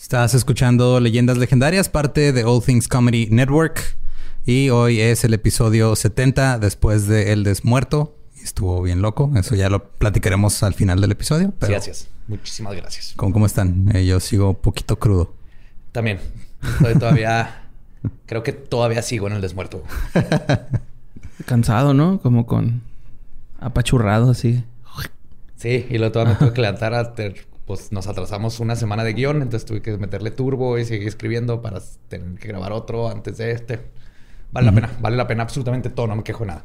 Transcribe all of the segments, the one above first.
Estás escuchando Leyendas Legendarias, parte de All Things Comedy Network. Y hoy es el episodio 70 después de El Desmuerto. Estuvo bien loco. Eso ya lo platicaremos al final del episodio. gracias. Muchísimas gracias. ¿Cómo, cómo están? Eh, yo sigo un poquito crudo. También. Estoy todavía... creo que todavía sigo en El Desmuerto. Cansado, ¿no? Como con... Apachurrado así. Sí, y luego todavía me tuve que levantar a... Pues nos atrasamos una semana de guion, entonces tuve que meterle turbo y seguir escribiendo para tener que grabar otro antes de este. Vale la pena, vale la pena absolutamente todo, no me quejo de nada.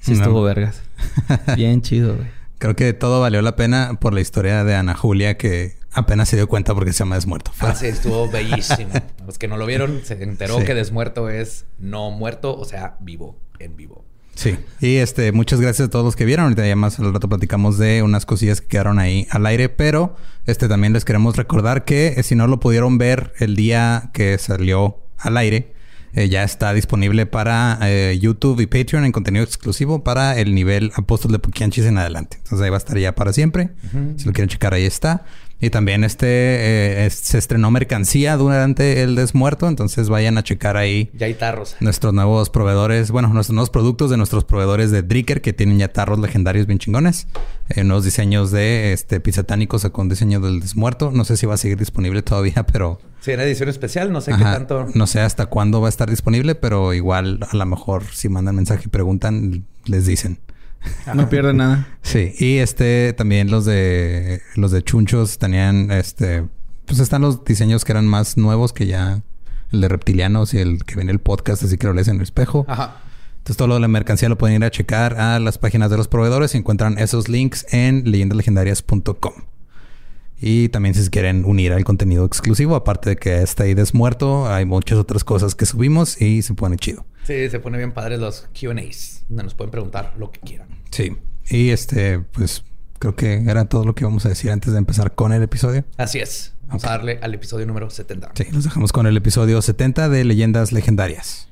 Sí, estuvo vergas. Bien chido, güey. Creo que todo valió la pena por la historia de Ana Julia, que apenas se dio cuenta porque se llama Desmuerto. Ah, sí, estuvo bellísimo. Los que no lo vieron se enteró que Desmuerto es no muerto, o sea, vivo, en vivo. Sí. Y este, muchas gracias a todos los que vieron. Ahorita ya más al rato platicamos de unas cosillas que quedaron ahí al aire, pero este también les queremos recordar que eh, si no lo pudieron ver el día que salió al aire, eh, ya está disponible para eh, YouTube y Patreon en contenido exclusivo para el nivel Apóstol de Pukianchis en adelante. Entonces ahí va a estar ya para siempre. Si lo quieren checar, ahí está. Y también este eh, se estrenó mercancía durante el desmuerto, entonces vayan a checar ahí. Ya hay tarros. Nuestros nuevos proveedores, bueno, nuestros nuevos productos de nuestros proveedores de Dricker que tienen ya tarros legendarios bien chingones. Eh, nuevos diseños de este Pizatánicos con diseño del desmuerto. No sé si va a seguir disponible todavía, pero. Sí, en edición especial, no sé qué tanto. No sé hasta cuándo va a estar disponible, pero igual a lo mejor si mandan mensaje y preguntan, les dicen. No pierde nada. Sí, y este también los de los de Chunchos tenían este pues están los diseños que eran más nuevos que ya el de reptilianos y el que viene el podcast, así que lo lees en el espejo. Ajá. Entonces todo lo de la mercancía lo pueden ir a checar a las páginas de los proveedores y encuentran esos links en leyendalegendarias.com. Y también si se quieren unir al contenido exclusivo, aparte de que está ahí desmuerto, hay muchas otras cosas que subimos y se pone chido. Sí, se pone bien padre los QAs, donde nos pueden preguntar lo que quieran. Sí. Y este, pues creo que era todo lo que íbamos a decir antes de empezar con el episodio. Así es. Vamos a darle al episodio número 70. Sí, nos dejamos con el episodio 70 de Leyendas Legendarias.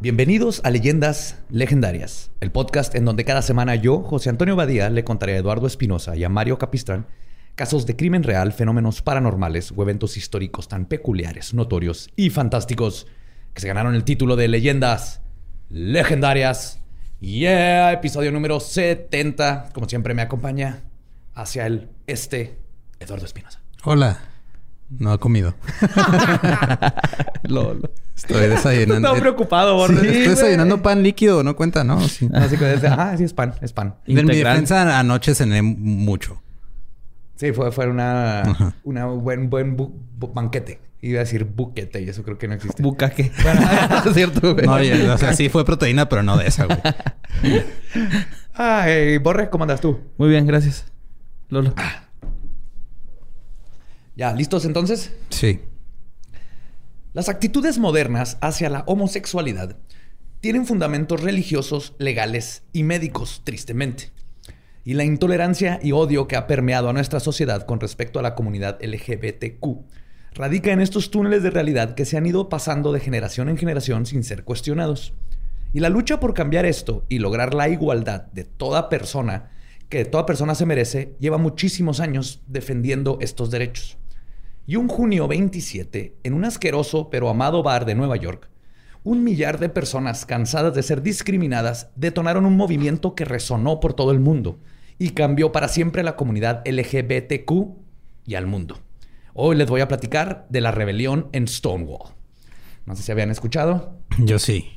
Bienvenidos a Leyendas Legendarias, el podcast en donde cada semana yo, José Antonio Badía, le contaré a Eduardo Espinosa y a Mario Capistrán casos de crimen real, fenómenos paranormales o eventos históricos tan peculiares, notorios y fantásticos que se ganaron el título de Leyendas Legendarias. Yeah, episodio número 70. Como siempre me acompaña hacia el este, Eduardo Espinosa. Hola. No ha comido. Lolo. Estoy desayunando. Estaba preocupado, Borges. Sí, estoy desayunando pan líquido, no cuenta, ¿no? Sí. Así que ah, sí es pan, es pan. En mi defensa anoche cené mucho. Sí, fue, fue una, una buen, buen banquete. Iba a decir buquete y eso creo que no existe. Bucaque. Bueno, es cierto, güey. No, oye, o sea, sí fue proteína, pero no de esa, güey. Ay, Borre, ¿cómo andas tú? Muy bien, gracias. Lolo. ¿Ya listos entonces? Sí. Las actitudes modernas hacia la homosexualidad tienen fundamentos religiosos, legales y médicos, tristemente. Y la intolerancia y odio que ha permeado a nuestra sociedad con respecto a la comunidad LGBTQ radica en estos túneles de realidad que se han ido pasando de generación en generación sin ser cuestionados. Y la lucha por cambiar esto y lograr la igualdad de toda persona, que toda persona se merece, lleva muchísimos años defendiendo estos derechos. Y un junio 27, en un asqueroso pero amado bar de Nueva York, un millar de personas cansadas de ser discriminadas detonaron un movimiento que resonó por todo el mundo y cambió para siempre a la comunidad LGBTQ y al mundo. Hoy les voy a platicar de la rebelión en Stonewall. No sé si habían escuchado. Yo sí.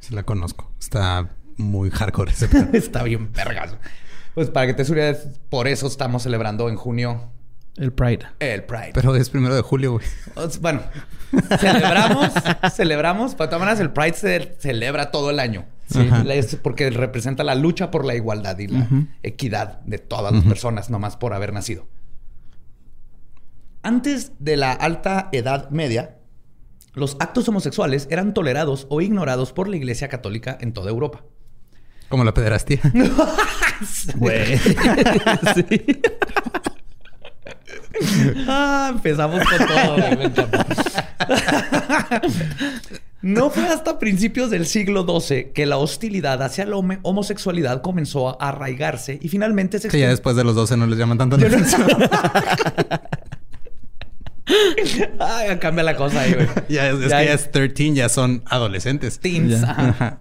Sí la conozco. Está muy hardcore ese Está bien vergas. Pues para que te subas, por eso estamos celebrando en junio El Pride. el Pride. Pero es primero de julio, güey. Bueno, celebramos, celebramos. Para todas maneras, el Pride se celebra todo el año. Es porque representa la lucha por la igualdad y la equidad de todas las personas, nomás por haber nacido. Antes de la alta edad media, los actos homosexuales eran tolerados o ignorados por la Iglesia Católica en toda Europa. Como la pederastía. Güey. Ah, empezamos con todo. güey, me encanta. no fue hasta principios del siglo XII que la hostilidad hacia la hom- homosexualidad comenzó a arraigarse y finalmente se Que ya después de los 12 no les llaman tanto la atención. Ay, cambia la cosa ahí, güey. Ya es, que ya es es 13, ya son adolescentes. teens. Ajá.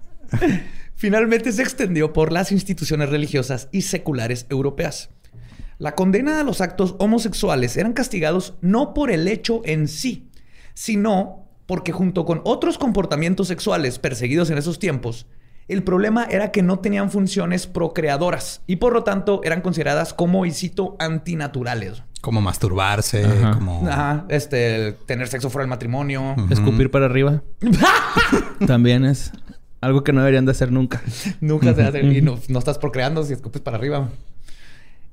Finalmente se extendió por las instituciones religiosas y seculares europeas. La condena a los actos homosexuales eran castigados no por el hecho en sí, sino porque junto con otros comportamientos sexuales perseguidos en esos tiempos, el problema era que no tenían funciones procreadoras y por lo tanto eran consideradas como, y cito, antinaturales. Como masturbarse, Ajá. como... Ajá, este, el tener sexo fuera del matrimonio. Escupir para arriba. También es algo que no deberían de hacer nunca. Nunca se hace y no, no estás procreando si escupes para arriba.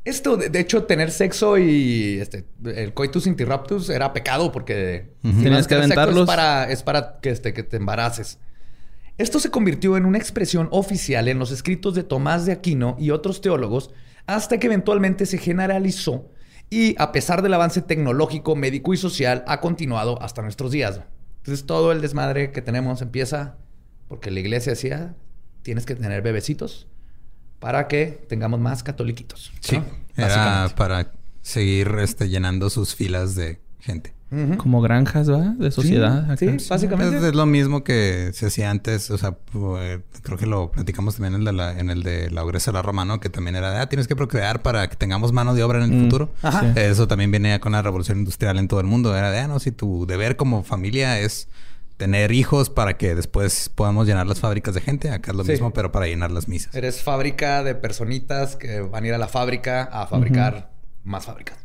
Esto, de, hecho, tener sexo y este, el coitus interruptus era pecado porque si Tenías que aventarlos. Es para, es para que, este, que te embaraces. Esto se convirtió en una expresión oficial en los escritos de Tomás de Aquino y otros teólogos hasta que eventualmente se generalizó y a pesar del avance tecnológico, médico y social, ha continuado hasta nuestros días. Entonces todo el desmadre que tenemos empieza porque la iglesia decía, tienes que tener bebecitos para que tengamos más catoliquitos. Sí, ¿no? era para seguir este, llenando sus filas de gente. Como granjas, ¿va? De sociedad. acá. sí. Básicamente. Es, es lo mismo que se hacía antes, o sea, pues, creo que lo platicamos también en el de la, en el de la Ogresa de la Roma, ¿no? Que también era, de, ah, tienes que procrear para que tengamos mano de obra en el Mm, futuro. Ajá. sí. Eso también viene con la revolución industrial en todo el mundo. Era de, ah, no, si tu deber como familia es tener hijos para que después podamos llenar las fábricas de gente, acá es lo Sí. mismo, pero para llenar las misas. Eres fábrica de personitas que van a ir a la fábrica a fabricar más fábricas.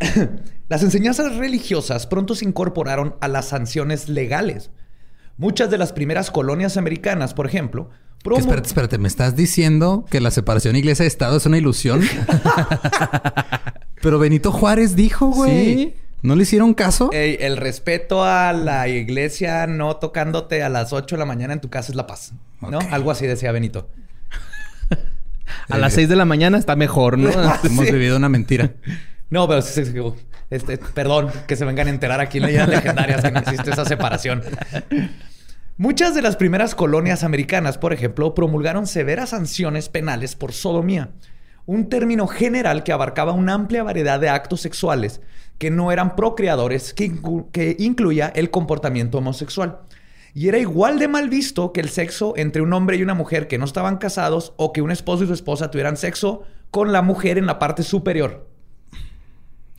las enseñanzas religiosas pronto se incorporaron a las sanciones legales. Muchas de las primeras colonias americanas, por ejemplo, promo- espérate, espérate, ¿me estás diciendo que la separación iglesia-estado es una ilusión? Pero Benito Juárez dijo, güey. Sí. ¿No le hicieron caso? Ey, el respeto a la iglesia no tocándote a las 8 de la mañana en tu casa es la paz. ¿no? Algo así decía Benito. A las 6 de la mañana está mejor, ¿no? Hemos Sí. vivido una mentira. No, pero sí, sí, sí, este, perdón que se vengan a enterar aquí en leyendas legendarias que no existe esa separación. Muchas de las primeras colonias americanas, por ejemplo, promulgaron severas sanciones penales por sodomía, un término general que abarcaba una amplia variedad de actos sexuales que no eran procreadores, que, inclu- que incluía el comportamiento homosexual. Y era igual de mal visto que el sexo entre un hombre y una mujer que no estaban casados o que un esposo y su esposa tuvieran sexo con la mujer en la parte superior.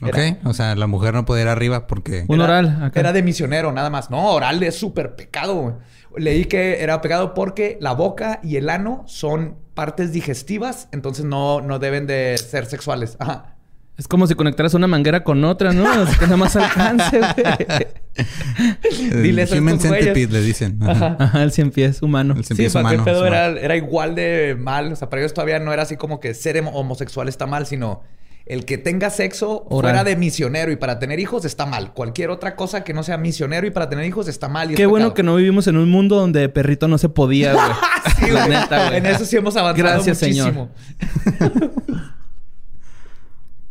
Ok, Era- o sea, la mujer no puede ir arriba porque... Un Era- oral acá. Era de misionero, nada más. No, oral es súper pecado. Leí que era pecado porque la boca y el ano son partes digestivas, entonces no, no deben de ser sexuales. Ajá. Es como si conectaras una manguera con otra, ¿no? Así que nada más alcance, güey. el Diles a human centipede le dicen. Ajá. Ajá, el cien pies humano. El cien Sí, pies para qué humano, pedo sí, era, era igual de mal. O sea, para ellos todavía no era así como que ser hom- homosexual está mal, sino el que tenga sexo Oral. fuera de misionero y para tener hijos está mal. Cualquier otra cosa que no sea misionero y para tener hijos está mal. Y es Qué bueno pecado. que no vivimos en un mundo donde perrito no se podía, güey. Sí, La güey. neta, güey. En eso sí hemos avanzado Gracias, muchísimo. señor.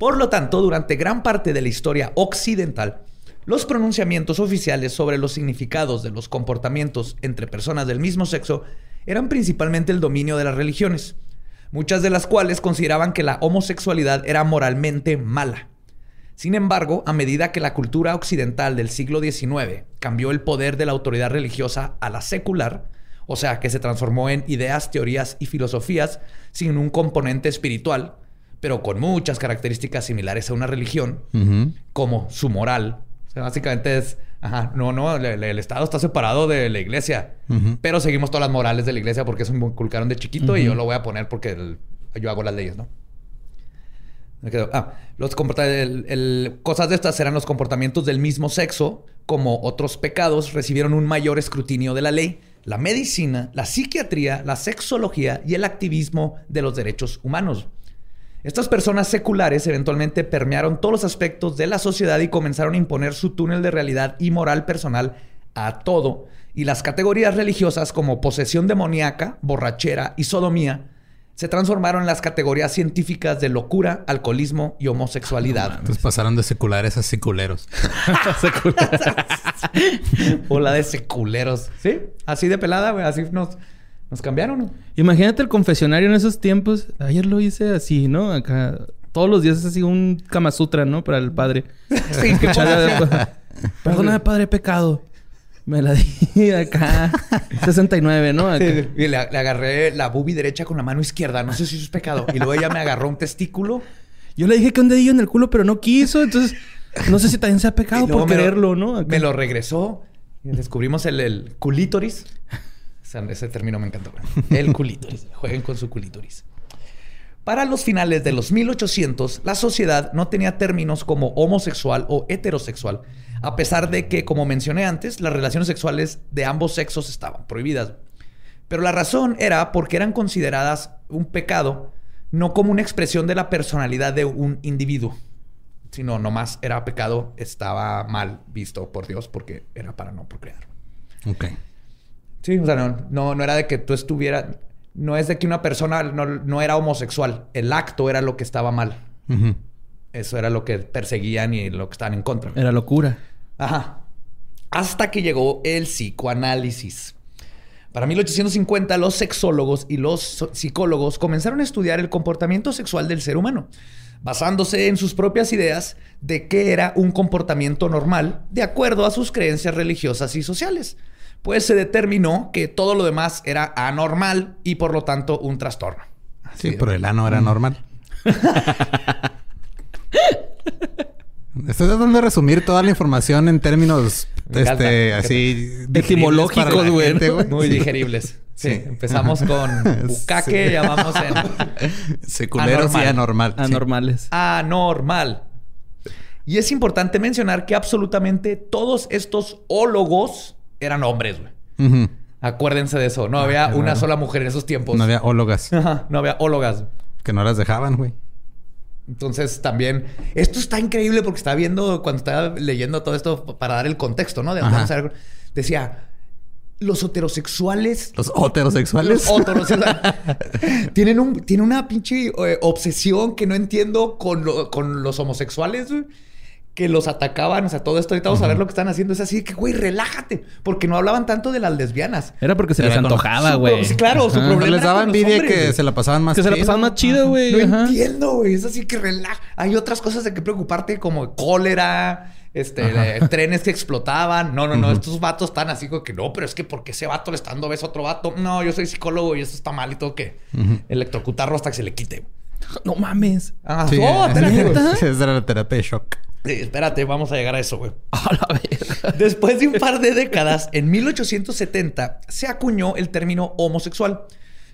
Por lo tanto, durante gran parte de la historia occidental, los pronunciamientos oficiales sobre los significados de los comportamientos entre personas del mismo sexo eran principalmente el dominio de las religiones, muchas de las cuales consideraban que la homosexualidad era moralmente mala. Sin embargo, a medida que la cultura occidental del siglo XIX cambió el poder de la autoridad religiosa a la secular, O sea, que se transformó en ideas, teorías y filosofías sin un componente espiritual, pero con muchas características similares a una religión, como su moral. O sea, básicamente es, ajá, no, no, el, el Estado está separado de la iglesia, pero seguimos todas las morales de la iglesia porque eso me inculcaron de chiquito y yo lo voy a poner porque el- yo hago las leyes, ¿no? Ah, los el- cosas de estas eran los comportamientos del mismo sexo, como otros pecados, recibieron un mayor escrutinio de la ley, la medicina, la psiquiatría, la sexología y el activismo de los derechos humanos. Estas personas seculares eventualmente permearon todos los aspectos de la sociedad y comenzaron a imponer su túnel de realidad y moral personal a todo. Y las categorías religiosas como posesión demoníaca, borrachera y sodomía se transformaron en las categorías científicas de locura, alcoholismo y homosexualidad. Entonces pasaron de seculares a seculeros. o la de seculeros. ¿Sí? Así de pelada, güey. Así nos, nos cambiaron. Imagínate el confesionario en esos tiempos. Ayer lo hice así, ¿no? Acá. Todos los días es así un Kama Sutra, ¿no? Para el padre. Sí, Perdóname, padre, pecado. Me la di acá. 69, ¿no? Acá. Sí, y le, le agarré la bubi derecha con la mano izquierda. No sé si eso es pecado. Y luego ella me agarró un testículo. Yo le dije que un dedillo en el culo, pero no quiso. Entonces, no sé si también sea pecado por lo- quererlo, ¿no? Acá. Me lo regresó. Y descubrimos el, el culítoris. Ese término me encantó. El culítoris. Jueguen con su culítoris. Para los finales de los 1800, la sociedad no tenía términos como homosexual o heterosexual, a pesar de que, como mencioné antes, las relaciones sexuales de ambos sexos estaban prohibidas. Pero la razón era porque eran consideradas un pecado, no como una expresión de la personalidad de un individuo, sino nomás era pecado, estaba mal visto por Dios porque era para no procrear. Ok. Sí, o sea, no, no, no era de que tú estuvieras, no es de que una persona no, no era homosexual, el acto era lo que estaba mal. Eso era lo que perseguían y lo que estaban en contra. Era locura. Ajá. Hasta que llegó el psicoanálisis. Para 1850, los sexólogos y los psicólogos comenzaron a estudiar el comportamiento sexual del ser humano, basándose en sus propias ideas de qué era un comportamiento normal de acuerdo a sus creencias religiosas y sociales. Pues se determinó que todo lo demás era anormal y por lo tanto un trastorno. Así Sí, de- pero el ano era normal. Estoy tratando de resumir toda la información en términos Me encanta. este, así Etimológicos, güey. Muy digeribles. Sí, Sí. empezamos con bucaque, Sí. vamos en Seculeros y Anormal. anormal. sí. Anormales. anormal. Y es importante mencionar que absolutamente todos estos ólogos eran hombres, güey. Acuérdense de eso. No había qué una raro. sola mujer en esos tiempos. No había ólogas Ajá, no había ólogas. que no las dejaban, güey. Entonces también, esto está increíble porque estaba viendo, cuando estaba leyendo todo esto para dar el contexto, ¿no? De ver, decía, los heterosexuales Los heterosexuales. Los heterosexuales. tienen, un, tienen una pinche eh, obsesión que no entiendo con, lo- con los homosexuales, güey, Que los atacaban. O sea, todo esto ahorita vamos a ver lo que están haciendo. Es así de que, güey, relájate. Porque no hablaban tanto de las lesbianas. Era porque se les antojaba, güey. sí, claro, su problema- les era daba envidia hombres, que se la pasaban más Que se la pasaban más chido, güey. No Ajá. entiendo, güey. Es así que relaja. Hay otras cosas de que preocuparte, como cólera, este, trenes que explotaban. No, no, no. Estos vatos están así como que no, pero es que porque ese vato le está dando beso a otro vato. No, yo soy psicólogo y eso está mal y todo que electrocutarlo hasta que se le quite. No mames. Ah, Sí, oh, esa era la terapia de shock. Sí, espérate, vamos a llegar a eso, güey. A la verga. Después de un par de décadas, en 1870 se acuñó el término homosexual,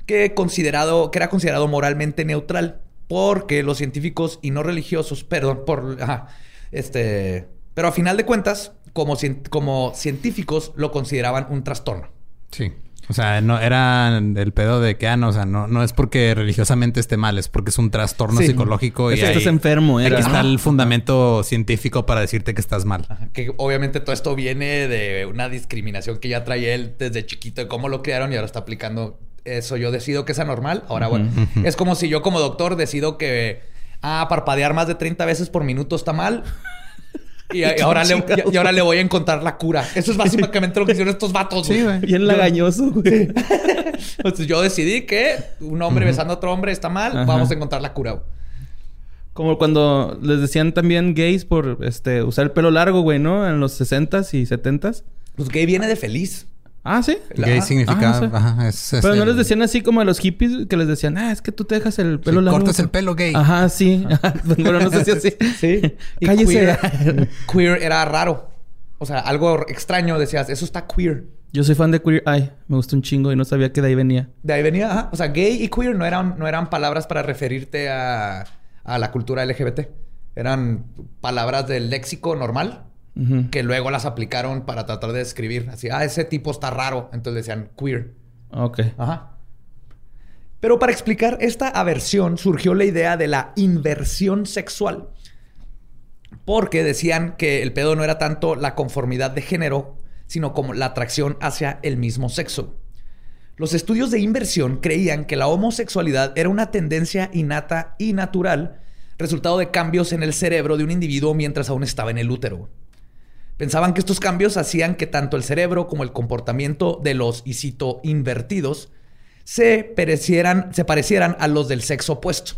que, considerado, que era considerado moralmente neutral, porque los científicos y no religiosos, perdón, por, ajá, este, pero a final de cuentas, como, como científicos lo consideraban un trastorno. Sí. O sea, no era el pedo de que, ah, no, o sea, no, no es porque religiosamente esté mal, es porque es un trastorno Sí. psicológico y Es que estás ahí- enfermo, Aquí era. está el fundamento científico para decirte que estás mal. Ajá, Que obviamente todo esto viene de una discriminación que ya trae él desde chiquito, de cómo lo criaron y ahora está aplicando eso. Yo decido que es anormal. Ahora, bueno, es como si yo como doctor decido que, ah, parpadear más de 30 veces por minuto está mal. Y, y ahora le, y, y ahora le voy a encontrar la cura. Eso es básicamente lo que hicieron estos vatos. Sí, güey. Bien lagañoso, güey. Entonces yo decidí que un hombre besando a otro hombre está mal. Ajá. Vamos a encontrar la cura. güey. Como cuando les decían también gays por este usar el pelo largo, güey, ¿no? En los 60s y 70s. Pues gay viene de feliz. Ah, ¿sí? Gay Ajá. significa... Ajá, sí. ajá, es, es Pero no el- les decían así como a los hippies que les decían, ah, es que tú te dejas el pelo Sí, largo. cortas el pelo gay. Ajá, sí. bueno, no sé si así. Sí. Y Cállese. Queer, queer era raro. O sea, algo extraño. Decías, eso está queer. Yo soy fan de Queer Eye. Me gustó un chingo y no sabía que de ahí venía. De ahí venía, ajá. O sea, gay y queer no eran, no eran palabras para referirte a, a la cultura LGBT. Eran palabras del léxico normal Que luego las aplicaron para tratar de describir. Así, ah, ese tipo está raro. Entonces decían queer. Ok. Ajá. Pero para explicar esta aversión surgió la idea de la inversión sexual. Porque decían que el pedo no era tanto la conformidad de género, sino como la atracción hacia el mismo sexo. Los estudios de inversión creían que la homosexualidad era una tendencia innata y natural, resultado de cambios en el cerebro de un individuo mientras aún estaba en el útero. Pensaban que estos cambios hacían que tanto el cerebro como el comportamiento de los, y cito, invertidos, se parecieran, se parecieran a los del sexo opuesto.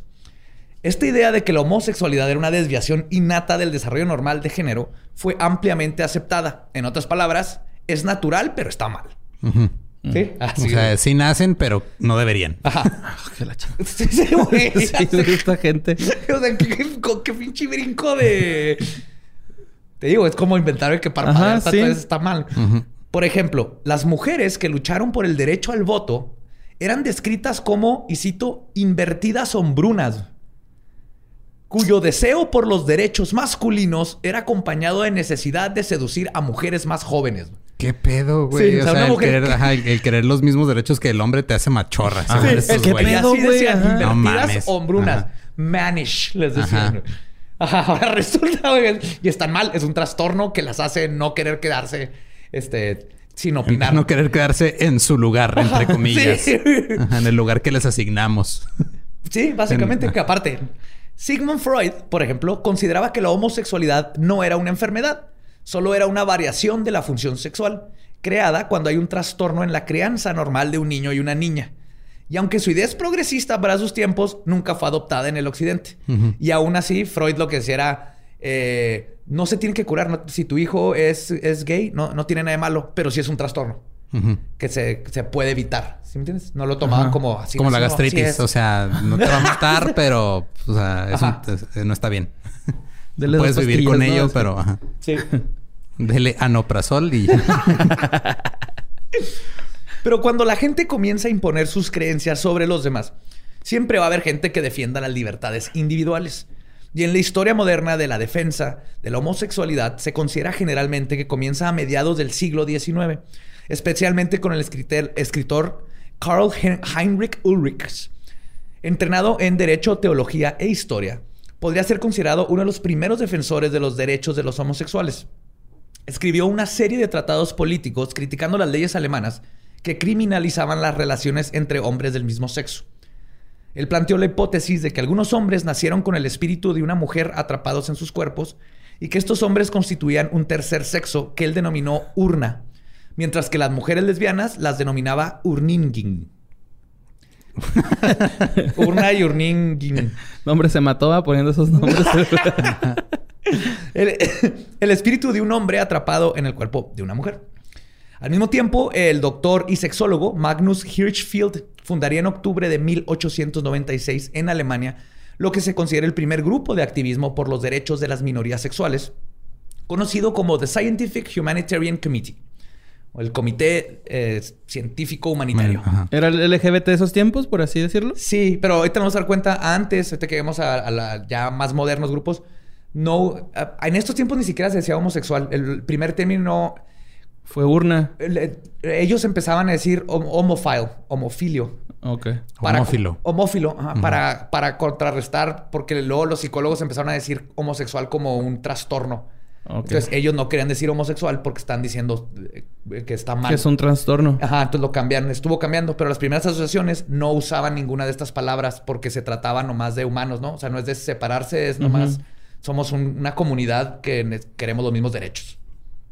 Esta idea de que la homosexualidad era una desviación innata del desarrollo normal de género fue ampliamente aceptada. En otras palabras, es natural, pero está mal. ¿Sí? O Así sea, de- sí nacen, pero no deberían. Ajá. Ah, qué la chingada. Sí, sí, güey. Sí, esta gente. O sea, qué, qué- qué pinche brinco de... Te digo, es como inventar el que parpadea Ajá, está, sí. está mal. Por ejemplo, las mujeres que lucharon por el derecho al voto eran descritas como, y cito, invertidas hombrunas, cuyo deseo por los derechos masculinos era acompañado de necesidad de seducir a mujeres más jóvenes. ¿Qué pedo, güey? Sí, o o sea, una el, mujer querer, que- ajá, el, el querer los mismos derechos que el hombre te hace machorra. Sí. Y pedo, güey, invertidas No mames. hombrunas. Ajá. Manish, les decían. Ajá. Ajá, ahora resulta, güey, y están mal. Es un trastorno que las hace no querer quedarse, este, sin opinar. No querer quedarse en su lugar, entre comillas. sí. Ajá, en el lugar que les asignamos. Sí, básicamente En- que aparte, Sigmund Freud, por ejemplo, consideraba que la homosexualidad no era una enfermedad, solo era una variación de la función sexual, creada cuando hay un trastorno en la crianza normal de un niño y una niña. Y aunque su idea es progresista para sus tiempos, nunca fue adoptada en el occidente. Y aún así, Freud lo que decía era, eh, no se tiene que curar. no- si tu hijo es, es gay, no, no tiene nada de malo, pero sí es un trastorno que se, se puede evitar. ¿Sí me entiendes? No lo tomaban Ajá. como así. Como no, la gastritis. O sea, no te va a matar, pero... O sea, es un- Ajá. es- no está bien. Dele Puedes vivir con ello, pero... Ajá. Sí. Dele anoprazol y... Pero cuando la gente comienza a imponer sus creencias sobre los demás, siempre va a haber gente que defienda las libertades individuales. Y en la historia moderna de la defensa de la homosexualidad se considera generalmente que comienza a mediados del siglo XIX, especialmente con el escritor, Karl Hein- Heinrich Ulrichs. Entrenado en Derecho, Teología e Historia, podría ser considerado uno de los primeros defensores de los derechos de los homosexuales escribió una serie de tratados políticos criticando las leyes alemanas que criminalizaban las relaciones entre hombres del mismo sexo. Él planteó la hipótesis de que algunos hombres nacieron con el espíritu de una mujer atrapados en sus cuerpos y que estos hombres constituían un tercer sexo que él denominó urna, mientras que las mujeres lesbianas las denominaba urningin. urna y urningin. No, hombre, se mató poniendo esos nombres. El, el espíritu de un hombre atrapado en el cuerpo de una mujer. Al mismo tiempo, el doctor y sexólogo Magnus Hirschfeld fundaría en octubre de 1896 en Alemania lo que se considera el primer grupo de activismo por los derechos de las minorías sexuales, conocido como The Scientific Humanitarian Committee, o el Comité eh, Científico Humanitario. ¿Era el LGBT de esos tiempos, por así decirlo? Sí, pero ahorita nos vamos a dar cuenta, antes, ahorita que vemos a, a la ya más modernos grupos, no, a- en estos tiempos ni siquiera se decía homosexual. El primer término, Fue urna. el- ellos empezaban a decir hom- homophile, homofilio. Ok. Homófilo. Homófilo, ajá, para, para contrarrestar, porque luego los psicólogos empezaron a decir homosexual como un trastorno. Ok. Entonces ellos no querían decir homosexual porque están diciendo eh, que está mal. Que es un trastorno. Ajá, entonces lo cambiaron, estuvo cambiando, pero las primeras asociaciones no usaban ninguna de estas palabras porque se trataba nomás de humanos, ¿no? O sea, no es de separarse, es nomás, somos un- una comunidad que queremos los mismos derechos.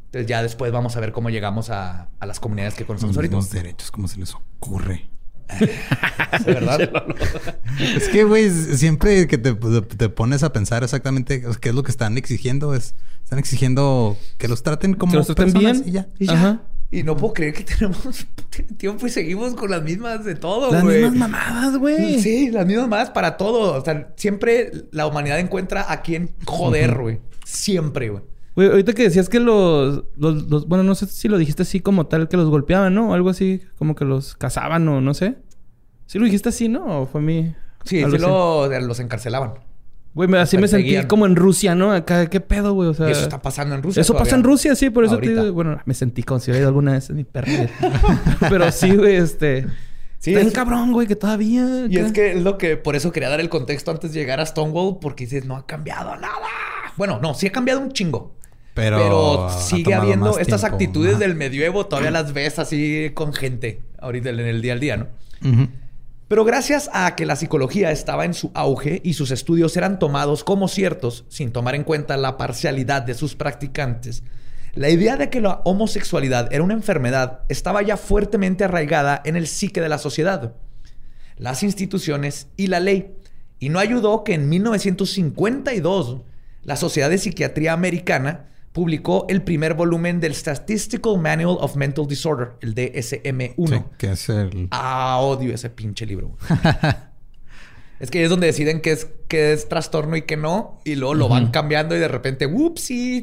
Entonces ya después vamos a ver cómo llegamos a, a las comunidades que Los conocemos ahorita. mismos derechos, ¿cómo se les ocurre? ¿De verdad? Es que, güey, siempre que te, te pones a pensar exactamente qué es lo que están exigiendo, es están exigiendo que los traten como Que los traten personas bien. y ya. Y ya. Ajá. Y no puedo creer que tenemos tiempo y seguimos con las mismas de todo, Las mismas mamadas, güey. Sí, las mismas mamadas para todo. O sea, siempre la humanidad encuentra a quien joder, güey. Siempre, güey. Güey, ahorita que decías que los, los, los- Bueno, no sé si lo dijiste así como tal, que los golpeaban, ¿no? O algo así, como que los cazaban o no sé. ¿Sí lo dijiste así, no? ¿O fue a mí? Sí, sí lo- los encarcelaban. Güey, me- así me sentí como en Rusia, ¿no? Acá, ¿qué pedo, güey? O sea... Eso está pasando en Rusia. Eso pasa en. Rusia, sí, por eso te digo. Bueno, me sentí como si hubiera ido alguna vez en mi perra. Pero sí, güey, este. Sí, es- cabrón, güey, que todavía. Y es que es lo que por eso quería dar el contexto antes de llegar a Stonewall, porque dices, no ha cambiado nada. Bueno, no, sí ha cambiado un chingo. Pero, sigue habiendo estas tiempo. actitudes Ajá. del medioevo, todavía las ves así con gente ahorita en el día al día, ¿no? Pero gracias a que la psicología estaba en su auge y sus estudios eran tomados como ciertos, sin tomar en cuenta la parcialidad de sus practicantes, la idea de que la homosexualidad era una enfermedad estaba ya fuertemente arraigada en el psique de la sociedad, las instituciones y la ley. Y no ayudó que en 1952 la Sociedad de Psiquiatría Americana publicó el primer volumen del Statistical Manual of Mental Disorder, el DSM-1. Sí, que es el... Ah, odio ese pinche libro. es que es donde deciden qué es, qué es trastorno y qué no. Y luego lo van cambiando y de repente,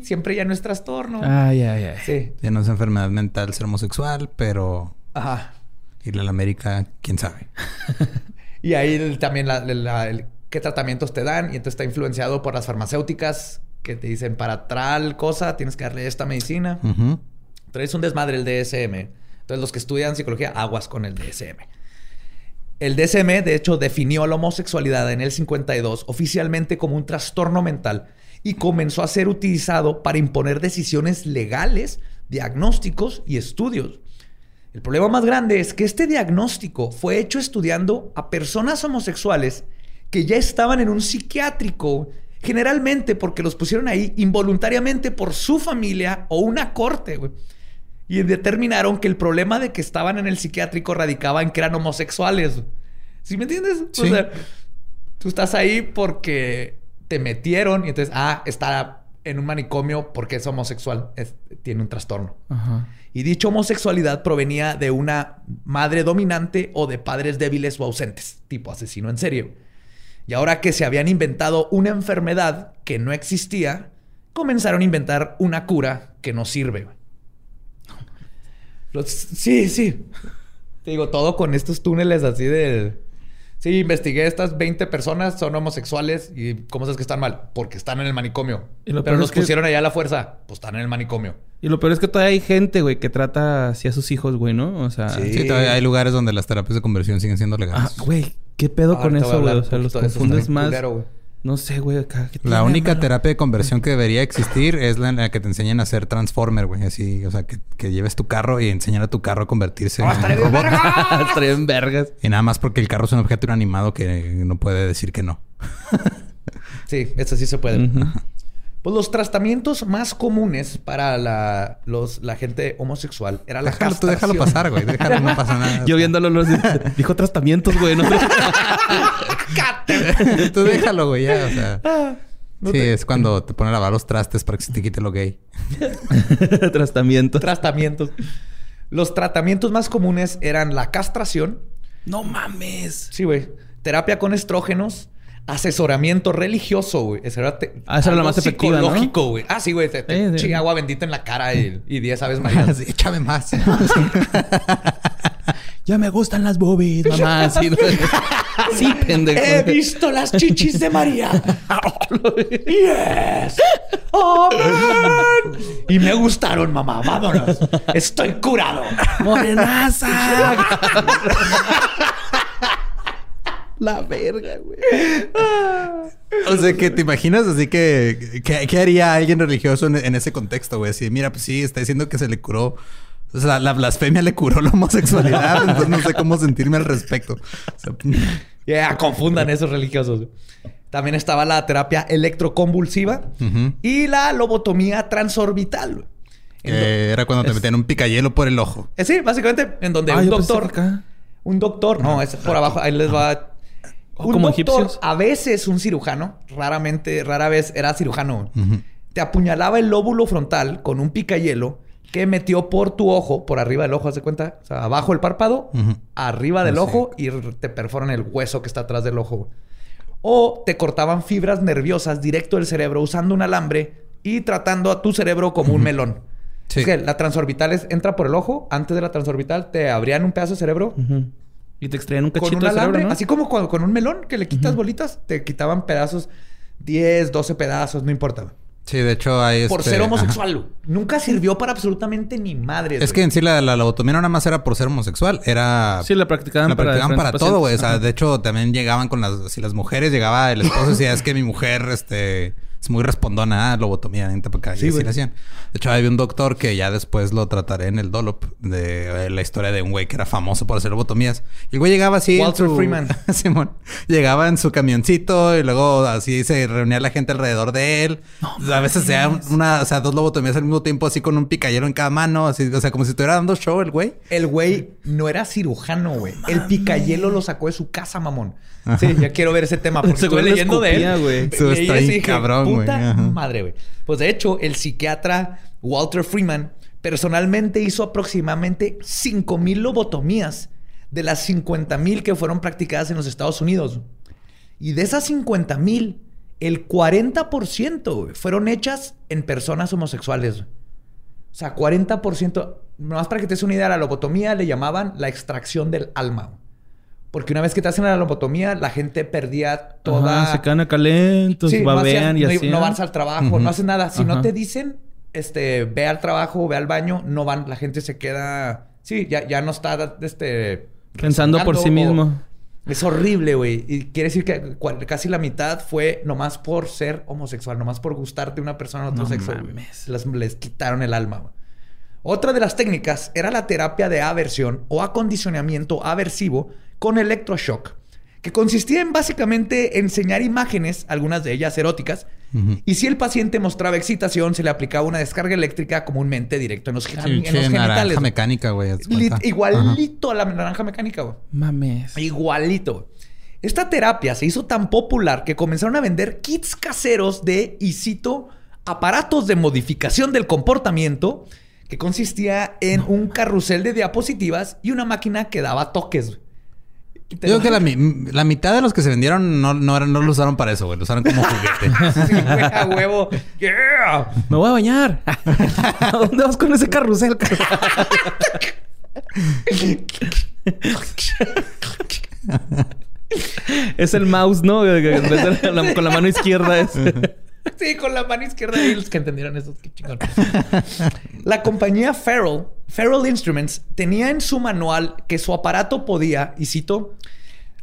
siempre ya no es trastorno. Ay, ay, ay. Sí. Ya no es enfermedad mental ser homosexual, pero... Ajá. Ir a la América, quién sabe. Y ahí también la- la- el- qué tratamientos te dan. Y entonces está influenciado por las farmacéuticas que te dicen para tal cosa tienes que darle esta medicina. Es un desmadre el DSM. Entonces los que estudian psicología, aguas con el DSM. El DSM, de hecho, definió la homosexualidad en el 52 oficialmente como un trastorno mental y comenzó a ser utilizado para imponer decisiones legales, diagnósticos y estudios. El problema más grande es que este diagnóstico fue hecho estudiando a personas homosexuales que ya estaban en un psiquiátrico, generalmente porque los pusieron ahí involuntariamente por su familia o una corte, güey. Y determinaron que el problema de que estaban en el psiquiátrico radicaba en que eran homosexuales. ¿Sí me entiendes? O Sí. sea, tú estás ahí porque te metieron y entonces, ah, está en un manicomio porque es homosexual, es- tiene un trastorno. Ajá. Y dicha homosexualidad provenía de una madre dominante o de padres débiles o ausentes, tipo asesino en serio. Y ahora que se habían inventado una enfermedad que no existía, comenzaron a inventar una cura que no sirve. sí, sí. Te digo, todo con estos túneles así de... Sí, investigué estas 20 personas, son homosexuales y ¿cómo sabes que están mal? Porque están en el manicomio. Y lo Pero los es que- pusieron allá a la fuerza, pues están en el manicomio. Y lo peor es que todavía hay gente, güey, que trata así a sus hijos, güey, ¿no? O sea... Sí. Sí, todavía hay lugares donde las terapias de conversión siguen siendo Ah, legales. güey, ¿qué pedo con Ahorita voy a eso, güey? O sea, los confundes más. culero. No sé, güey, acá. ¿qué La tiene, única mano? terapia de conversión que debería existir es la en la que te enseñan a ser transformer, güey. Así, o sea, que, que lleves tu carro y enseñar a tu carro a convertirse ¡Ah, en estaría robot. verga! Estaría en vergas. Y nada más porque el carro es un objeto inanimado que no puede decir que no. Sí, eso sí se puede. Pues los tratamientos más comunes para la, los, la gente homosexual era la Déjalo, tú déjalo pasar, güey. Déjalo, no pasa nada. Yo viéndolo, los... dijo tratamientos, güey. ¿no? tú déjalo, güey, ya, o sea. Ah, no sí, te- es cuando te ponen a lavar los trastes para que se te quite lo gay. Tratamientos. Tratamientos. Los tratamientos más comunes eran la castración. No mames. Sí, güey. Terapia con estrógenos. Asesoramiento religioso, güey. Esa era, te- Ah, esa era la más efectiva, ¿no? psicológico, güey. Ah, sí, güey. Te, te Sí, sí. chinga agua bendita en la cara y, y 10 aves marinas. Sí, échame más. Ya me gustan las boobies, mamá. Sí, sí pendejo. He visto las chichis de María. yes. Amén. Y me gustaron, mamá. Vámonos. Estoy curado. Morenaza. La verga, güey. O sea, que te imaginas así que... que- ¿Qué haría alguien religioso en, en ese contexto, güey? Así, mira, pues sí, está diciendo que se le curó... O sea, la blasfemia le curó la homosexualidad. entonces no sé cómo sentirme al respecto. O sea, Ya, confundan esos religiosos. También estaba la terapia electroconvulsiva y la lobotomía transorbital. eh, era cuando te Es- metían un picayelo por el ojo. Eh, sí, básicamente, en donde Ah, un doctor. Un doctor. No, es por abajo. Ahí les va. Oh, Un como doctor, egipcios. a veces un cirujano, raramente, rara vez era cirujano. Te apuñalaba el lóbulo frontal con un picayelo que metió por tu ojo, por arriba del ojo, haz de cuenta, o sea, abajo el párpado, arriba del Ah, ojo y te perforan el hueso que está atrás del ojo. O te cortaban fibras nerviosas directo del cerebro usando un alambre y tratando a tu cerebro como un melón. Sí. Es que la transorbital es- entra por el ojo, antes de la transorbital te abrían un pedazo de cerebro. Y te extraían un cachito con un de cerebro, alambre, ¿no? así como cuando- con un melón que le quitas bolitas, te quitaban pedazos, 10, 12 pedazos, no importa. Sí, de hecho hay Por este, ser ajá. homosexual. Nunca sirvió para absolutamente ni madre. Es que en sí la, la lobotomía no nada más era por ser homosexual, era... Sí, la practicaban la para practicaban para, diferentes todo, güey. O sea, de hecho, también llegaban con las... Si las mujeres llegaba el esposo y decía, es que mi mujer, este... Es muy respondona, ah, lobotomía, vente para acá. Sí, y así güey. le hacían. De hecho, había un doctor que ya después lo trataré en el Dolop. De eh, la historia de un güey que era famoso por hacer lobotomías. Y el güey llegaba así... Walter su- Freeman. Simón. Llegaba en su camioncito y luego así se reunía la gente alrededor de él. a veces hacía una... O sea, dos lobotomías al mismo tiempo así con un picayelo en cada mano. Así, o sea, como si estuviera dando show el güey. El güey no era cirujano, güey. El picayelo lo sacó de su casa, mamón. Sí, ya quiero ver ese tema porque estuve leyendo de él. Eso está cabrón, güey. Madre, güey. Pues de hecho, el psiquiatra Walter Freeman personalmente hizo aproximadamente 5000 lobotomías de las 50000 que fueron practicadas en los Estados Unidos. Y de esas 50000, el 40% güey, fueron hechas en personas homosexuales. O sea, 40%. Nomás para que te des una idea, la lobotomía le llamaban la extracción del alma. Porque una vez que te hacen la lobotomía, la gente perdía toda. Ajá, se quedan acalentos, Sí, no, babean hacían- y no, así. no ¿no? vas al trabajo, no hacen nada. Si no te dicen, este, ve al trabajo, ve al baño, no van. La gente se queda. Sí, ya, ya no está este, Pensando por sí o- mismo. Es horrible, güey. Y quiere decir que casi la mitad fue nomás por ser homosexual, nomás por gustarte una persona de otro No sexo. güey. mames. Las- les quitaron el alma, güey. Otra de las técnicas era la terapia de aversión o acondicionamiento aversivo con electroshock, que consistía en básicamente enseñar imágenes, algunas de ellas eróticas, y si el paciente mostraba excitación, se le aplicaba una descarga eléctrica comúnmente directo en los, Sí, en che, los genitales. naranja mecánica, güey. Ajá. igualito a la naranja mecánica, güey. Mames. Igualito. Esta terapia se hizo tan popular que comenzaron a vender kits caseros de, y cito, aparatos de modificación del comportamiento que consistía en un carrusel de diapositivas y una máquina que daba toques. Te Yo creo que la, la mitad de los que se vendieron no, no, eran- no lo usaron para eso, güey. Lo usaron como juguete. Sí, güey, a huevo. Yeah. Me voy a bañar. ¿A dónde vas con ese carrusel? es el mouse, ¿no? Con la mano izquierda es. Sí, con la mano izquierda. Y los que entendieron eso, qué chingón. La compañía Farrell, Farrell Instruments, tenía en su manual que su aparato podía, y cito,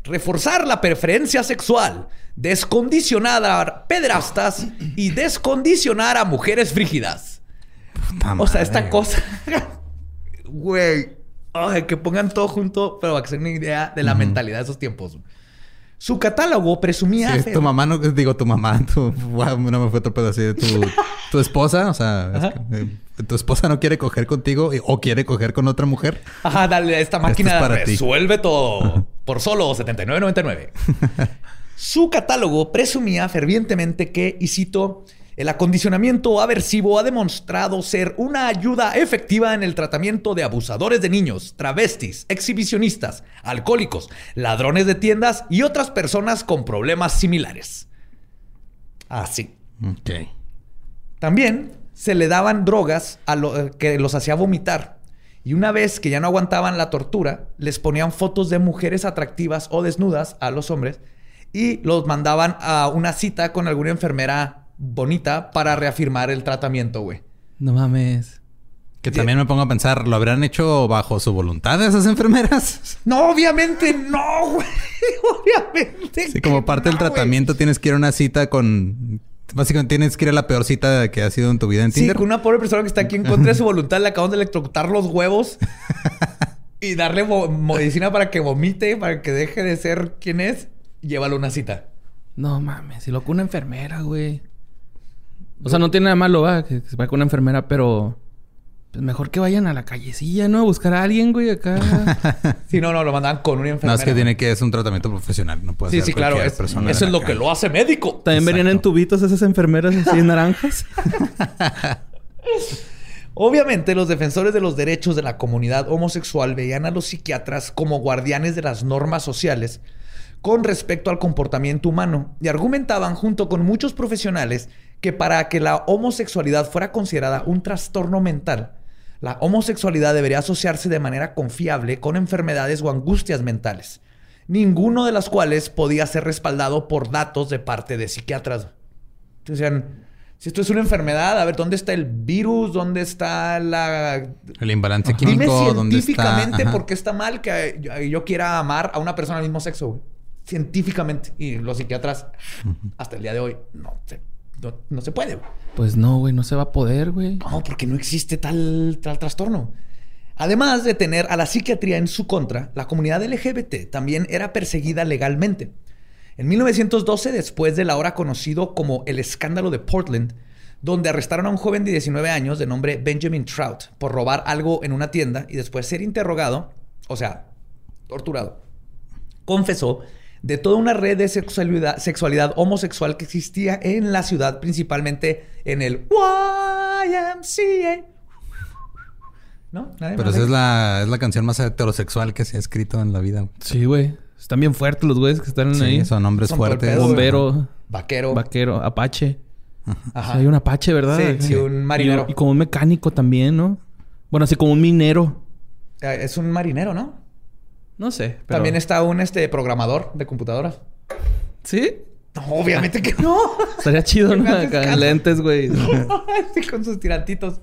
reforzar la preferencia sexual, descondicionar a pederastas y descondicionar a mujeres frígidas. Puta O sea, esta cosa. Güey. Ay, que pongan todo junto, pero para que se den una idea de la mentalidad de esos tiempos. Su catálogo presumía. Sí, tu mamá, no digo tu mamá, tu, wow, no me fue otro pedo así de tu, tu esposa, o sea, es Ajá. que, eh, tu esposa no quiere coger contigo y- o quiere coger con otra mujer. Ajá, dale, esta máquina es para ti. resuelve todo por solo 79.99. Su catálogo presumía fervientemente que, y cito, el acondicionamiento aversivo ha demostrado ser una ayuda efectiva en el tratamiento de abusadores de niños, travestis, exhibicionistas, alcohólicos, ladrones de tiendas y otras personas con problemas similares. Así. Ok. También se le daban drogas a lo- eh, que los hacía vomitar. Y una vez que ya no aguantaban la tortura, les ponían fotos de mujeres atractivas o desnudas a los hombres y los mandaban a una cita con alguna enfermera bonita para reafirmar el tratamiento, güey. No mames. Que también me pongo a pensar, ¿lo habrán hecho bajo su voluntad esas enfermeras? No, obviamente no, güey. obviamente. Sí, como parte del güey. tratamiento tienes que ir a una cita con... Básicamente tienes que ir a la peor cita que ha sido en tu vida en Sí, Tinder. con una pobre persona que está aquí en contra de su voluntad le acaban de electrocutar los huevos y darle medicina para que vomite, para que deje de ser quien es. Llévalo a una cita. No mames. Si lo una enfermera, güey. O sea, no tiene nada malo, va, que, se vaya con una enfermera, pero. Pues mejor que vayan a la callecilla, ¿no? A buscar a alguien, güey, acá. Sí, no, no, lo mandaban con una No, enfermera. es que tiene que... Es un tratamiento profesional. No puede Sí, ser sí, claro. cualquier es- persona eso es lo que lo hace médico. También venían en Exacto. tubitos esas enfermeras así naranjas. Obviamente, los defensores de los derechos de la comunidad homosexual veían a los psiquiatras como guardianes de las normas sociales con respecto al comportamiento humano y argumentaban junto con muchos profesionales que para que la homosexualidad fuera considerada un trastorno mental, la homosexualidad debería asociarse de manera confiable con enfermedades o angustias mentales, ninguno de las cuales podía ser respaldado por datos de parte de psiquiatras. Decían, si esto es una enfermedad, a ver, ¿dónde está el virus? ¿Dónde está la... El imbalance Dime químico, ¿dónde está? científicamente por qué está mal que yo- yo quiera amar a una persona del mismo sexo, güey. Científicamente. Y los psiquiatras, hasta el día de hoy, no se, no, no se puede, güey. Pues no, güey, no se va a poder, güey. No, porque no existe tal, tal trastorno. Además de tener a la psiquiatría en su contra, la comunidad LGBT también era perseguida legalmente. En 1912, después del ahora conocido como el escándalo de Portland, donde arrestaron a un joven de 19 años de nombre Benjamin Trout por robar algo en una tienda y después ser interrogado, o sea, torturado, confesó de toda una red de sexualidad, sexualidad homosexual que existía en la ciudad, principalmente en el YMCA. ¿No? ¿Nadie Pero esa de- es la, es la canción más heterosexual que se ha escrito en la vida. Sí, güey. Están bien fuertes los güeyes que están Sí, ahí. son hombres Son fuertes. Bombero, Vaquero. vaquero, apache. Ajá. Hay un apache, ¿verdad? Sí, sí, un marinero. Y, y como un mecánico también, ¿no? Bueno, así como un minero. Eh, Es un marinero, ¿no? No sé. pero- También está un este, programador de computadoras. ¿Sí? No, obviamente que no. Estaría chido, ¿no? Acá lentes, güey. Sí, con sus tirantitos.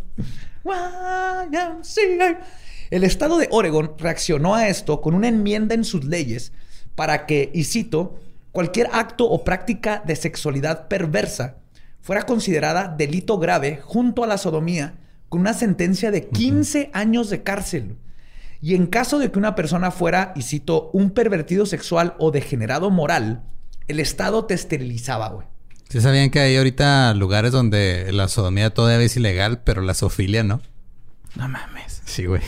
El estado de Oregon reaccionó a esto con una enmienda en sus leyes para que, y cito, cualquier acto o práctica de sexualidad perversa fuera considerada delito grave junto a la sodomía con una sentencia de 15 años de cárcel. Y en caso de que una persona fuera, y cito, un pervertido sexual o degenerado moral, el Estado te esterilizaba, güey. ¿Sí sabían que hay ahorita lugares donde la sodomía todavía es ilegal, pero la zoofilia no? No mames. Sí, güey.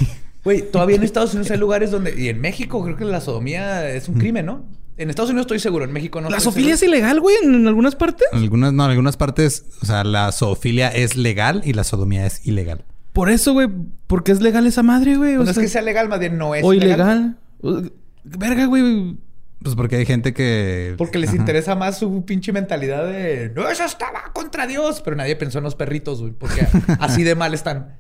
Güey, todavía en Estados Unidos hay lugares donde... Y en México creo que la sodomía es un crimen, ¿no? En Estados Unidos estoy seguro, en México no. ¿La estoy sofilia es ilegal, güey? ¿En, en algunas partes? En algunas, no, en algunas partes, o sea, la zoofilia es legal y la sodomía es ilegal. Por eso, güey. Porque es legal esa madre, güey. No es sea, que sea legal, más bien no es o ilegal. O- Verga, güey. Pues porque hay gente que... Porque les Ajá. interesa más su pinche mentalidad de... No, eso estaba contra Dios. Pero nadie pensó en los perritos, güey. Porque así de mal están.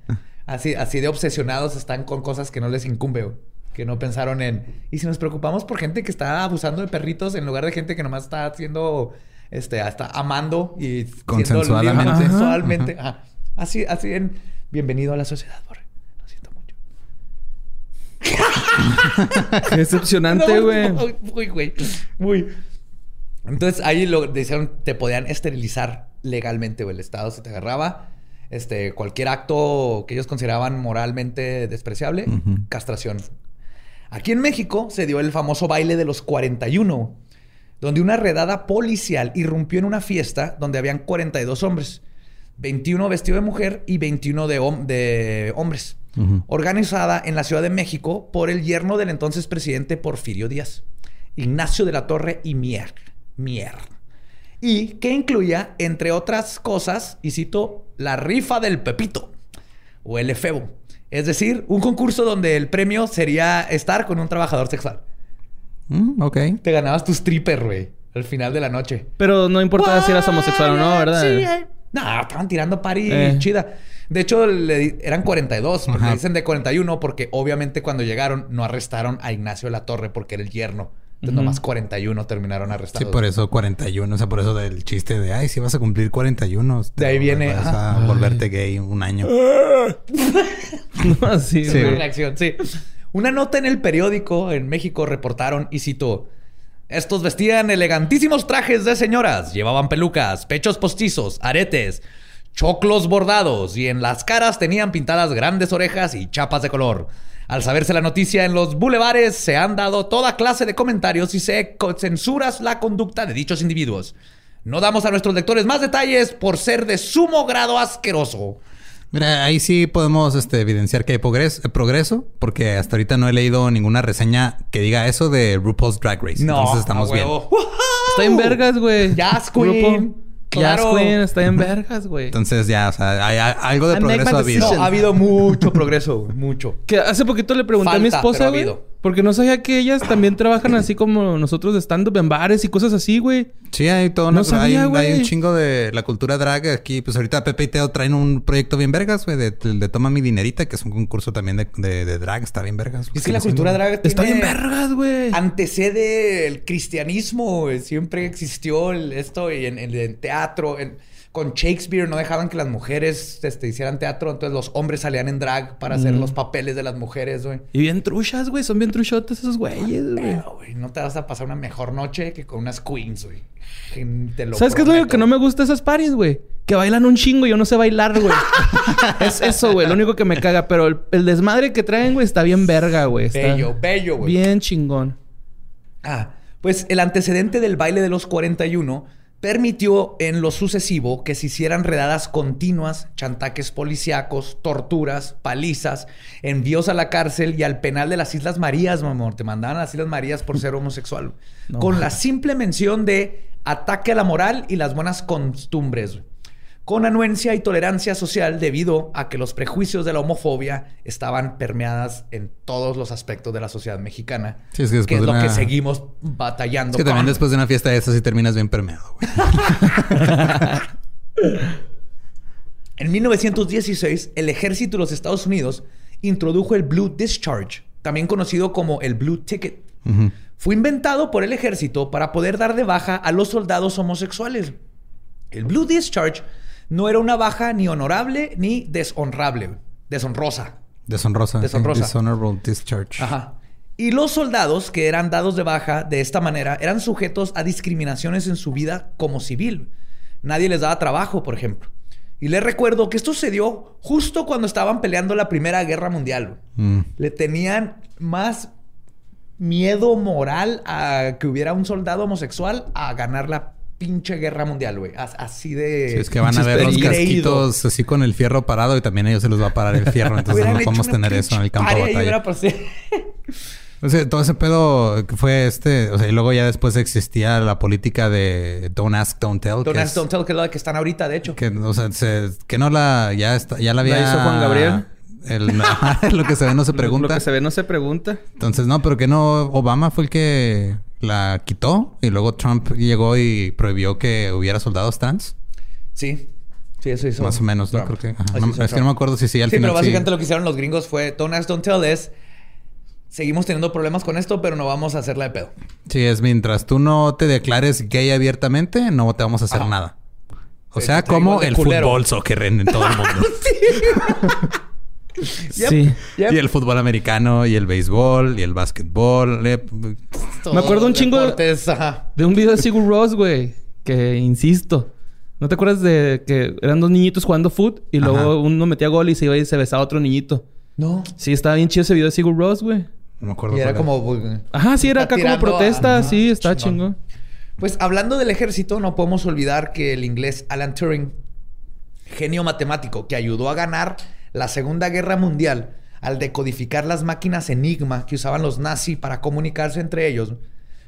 Así, así de obsesionados están con cosas que no les incumbe, güey. Que no pensaron en... Y si nos preocupamos por gente que está abusando de perritos en lugar de gente que nomás está haciendo... Este, hasta amando y... Consensuadamente. Ajá. Consensualmente. Ajá. Así, así en... Bienvenido a la sociedad, Borre. Lo siento mucho. Qué decepcionante, güey. no, Muy, güey. Muy. Entonces ahí lo decían, te podían esterilizar legalmente, güey. El Estado se te agarraba. Este, cualquier acto que ellos consideraban moralmente despreciable, castración. Aquí en México se dio el famoso baile de los 41, donde una redada policial irrumpió en una fiesta donde habían 42 hombres, 21 vestidos de mujer y 21 de, hom- de hombres, organizada en la Ciudad de México por el yerno del entonces presidente Porfirio Díaz, Ignacio de la Torre y Mier. Mier. Y que incluía, entre otras cosas, y cito, la rifa del Pepito o el efebo. Es decir, un concurso donde el premio sería estar con un trabajador sexual. Mm, ok. Te ganabas tu stripper, güey, al final de la noche. Pero no importa si eras homosexual o no, ¿verdad? Sí, no, estaban tirando party Eh. chida. De hecho, le di- eran 42, porque Ajá. dicen de 41, porque obviamente cuando llegaron no arrestaron a Ignacio de la Torre porque era el yerno. Entonces, Ujú. nomás 41 terminaron Sí, arrestados. por eso 41. O sea, por eso del chiste de, ay, si vas a cumplir 41. De ahí viene, Vas a volverte gay un año. No, así, Sí, güey. reacción, sí. Una nota en el periódico en México reportaron y citó: Estos vestían elegantísimos trajes de señoras, llevaban pelucas, pechos postizos, aretes, choclos bordados y en las caras tenían pintadas grandes orejas y chapas de color. Al saberse la noticia en los bulevares se han dado toda clase de comentarios y se censuras la conducta de dichos individuos. No damos a nuestros lectores más detalles por ser de sumo grado asqueroso. Mira, ahí sí podemos este, evidenciar que hay progres- progreso, porque hasta ahorita no he leído ninguna reseña que diga eso de RuPaul's Drag Race. No, Entonces estamos a bien. Está en vergas, güey. Jazz. Queen. Claro. Jazz Queen está en vergas, güey. Entonces ya, o sea, hay, hay- algo de progreso ha habido. No, ha habido mucho progreso, mucho. Que hace poquito le pregunté a mi esposa, ha güey. habido. Porque no sabía que ellas también trabajan así como nosotros de stand-up en bares y cosas así, güey. Sí, hay todo No sabía, hay, güey. hay un chingo de la cultura drag aquí. Pues ahorita Pepe y Teo traen un proyecto bien vergas, güey, de, de Toma mi dinerita, que es un concurso también de, de, de drag, está bien vergas. Es que la cultura drag Está tiene- bien vergas, güey. antecede el cristianismo, güey. siempre existió el- esto y en, en- en teatro, en- con Shakespeare no dejaban que las mujeres este, hicieran teatro, entonces los hombres salían en drag para hacer los papeles de las mujeres, güey. Y bien truchas, güey. Son bien truchotes esos güeyes, güey. No te vas a pasar una mejor noche que con unas queens, güey. ¿Sabes qué es lo que no me gusta esas paris, güey? Que bailan un chingo y yo no sé bailar, güey. es eso, güey. Lo único que me caga. Pero el, el desmadre que traen, güey, está bien verga, güey. Bello, bello, güey. Bien chingón. Ah, pues el antecedente del baile de los 41 permitió en lo sucesivo que se hicieran redadas continuas, chantaques policíacos, torturas, palizas, envíos a la cárcel y al penal de las Islas Marías, mi amor. Te mandaban a las Islas Marías por ser homosexual. No. Con la simple mención de ataque a la moral y las buenas costumbres. Con anuencia y tolerancia social debido a que los prejuicios de la homofobia estaban permeadas en todos los aspectos de la sociedad mexicana. Sí, es que después es de lo una- que seguimos batallando. Es que también después de una fiesta de esas sí terminas bien permeado, güey. En 1916, el ejército de los Estados Unidos introdujo el Blue Discharge, también conocido como el Blue Ticket. Fue inventado por el ejército para poder dar de baja a los soldados homosexuales. El Blue Discharge no era una baja ni honorable ni deshonrable, deshonrosa. Deshonrosa. Deshonrosa. Dishonorable discharge. Ajá. Y los soldados que eran dados de baja de esta manera eran sujetos a discriminaciones en su vida como civil. Nadie les daba trabajo, por ejemplo. Y les recuerdo que esto sucedió justo cuando estaban peleando la Primera Guerra Mundial. Mm. Le tenían más miedo moral a que hubiera un soldado homosexual a ganar la pinche guerra mundial, güey. As- Así de... Sí, es que van a ver los casquitos así con el fierro parado y también a ellos se les va a parar el fierro. Entonces no podemos tener eso en el campo de batalla. O sea, todo ese pedo que fue este, o sea, y luego ya después existía la política de don't ask, don't tell. Don't que ask, es- don't tell, que es la que están ahorita, de hecho. Que, o sea, se- que no la, ya está, ya la ¿La había... hizo Juan Gabriel? El, lo que se ve no se pregunta. Lo que se ve no se pregunta. Entonces, no, pero que no, Obama fue el que la quitó y luego Trump llegó y prohibió que hubiera soldados trans. Sí. Sí, eso hizo. Más o menos, ¿no? Creo que... ajá. No, es que no me acuerdo si sí al Sí, final pero básicamente sí. lo que hicieron los gringos fue Don't ask, don't tell es seguimos teniendo problemas con esto, pero no vamos a hacerla de pedo. Sí, es mientras tú no te declares gay abiertamente, no te vamos a hacer Ajá. nada. O Sí, sea, como el culero. fútbol soccer en todo el mundo. Yep. Sí. Yep. Y el fútbol americano, y el béisbol, y el básquetbol. eh, Me acuerdo un chingo de- deportes, ajá. De un video de Sigur Ross, güey. Que insisto. ¿No te acuerdas de que eran dos niñitos jugando foot y luego Ajá. uno metía gol y se iba y se besaba a otro niñito? No. Sí, estaba bien chido ese video de Sigur Ross, güey. No me acuerdo. Y era como... pues, Ajá, sí, era acá como a- protesta. Sí, está chingón. chingón. Pues hablando del ejército, no podemos olvidar que el inglés Alan Turing, genio matemático que ayudó a ganar la Segunda Guerra Mundial al decodificar las máquinas Enigma que usaban los nazis para comunicarse entre ellos,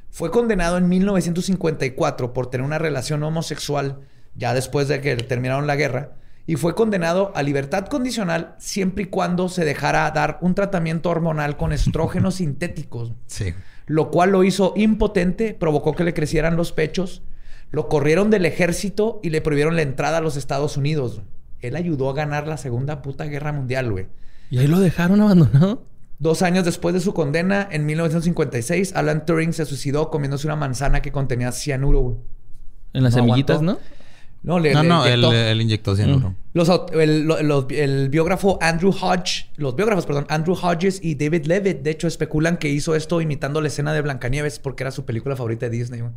fue condenado en 1954 por tener una relación homosexual ya después de que terminaron la guerra y fue condenado a libertad condicional siempre y cuando se dejara dar un tratamiento hormonal con estrógenos sintéticos Sí. lo cual lo hizo impotente, provocó que le crecieran los pechos, lo corrieron del ejército y le prohibieron la entrada a los Estados Unidos. Él ayudó a ganar la segunda puta guerra mundial, güey. Y ahí lo dejaron abandonado. Dos años después de su condena, en 1956, Alan Turing se suicidó comiéndose una manzana que contenía cianuro, güey. En las No semillitas, aguantó. ¿no? No, le, No, le no, él, inyectó. él inyectó cianuro. Los aut- el, lo- los- el biógrafo Andrew Hodge, los biógrafos, perdón, Andrew Hodges y David Levitt, de hecho, especulan que hizo esto imitando la escena de Blancanieves porque era su película favorita de Disney, güey.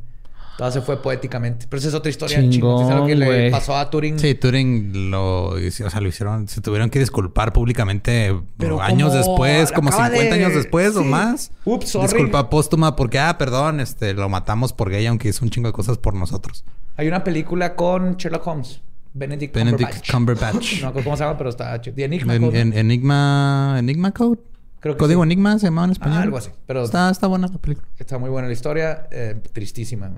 Entonces fue poéticamente. Pero esa es otra historia Chingón. Es que le pasó a Turing. Sí, Turing lo, o sea, lo hicieron, se tuvieron que disculpar públicamente Pero años como- después, como acaba 50 de- años después o más. Ups, sorry. Disculpa póstuma porque, ah, perdón, este, lo matamos por gay, aunque hizo un chingo de cosas por nosotros. Hay una película con Sherlock Holmes. Benedict, Benedict Cumberbatch. Cumberbatch. No cómo se llama, pero está chido. Enigma En- Code. en- Enigma, Enigma Code. Creo que Código sí. Enigma se llamaba en español. Ah, algo así. Pero Está, está buena la película. está muy buena la historia. eh, tristísima.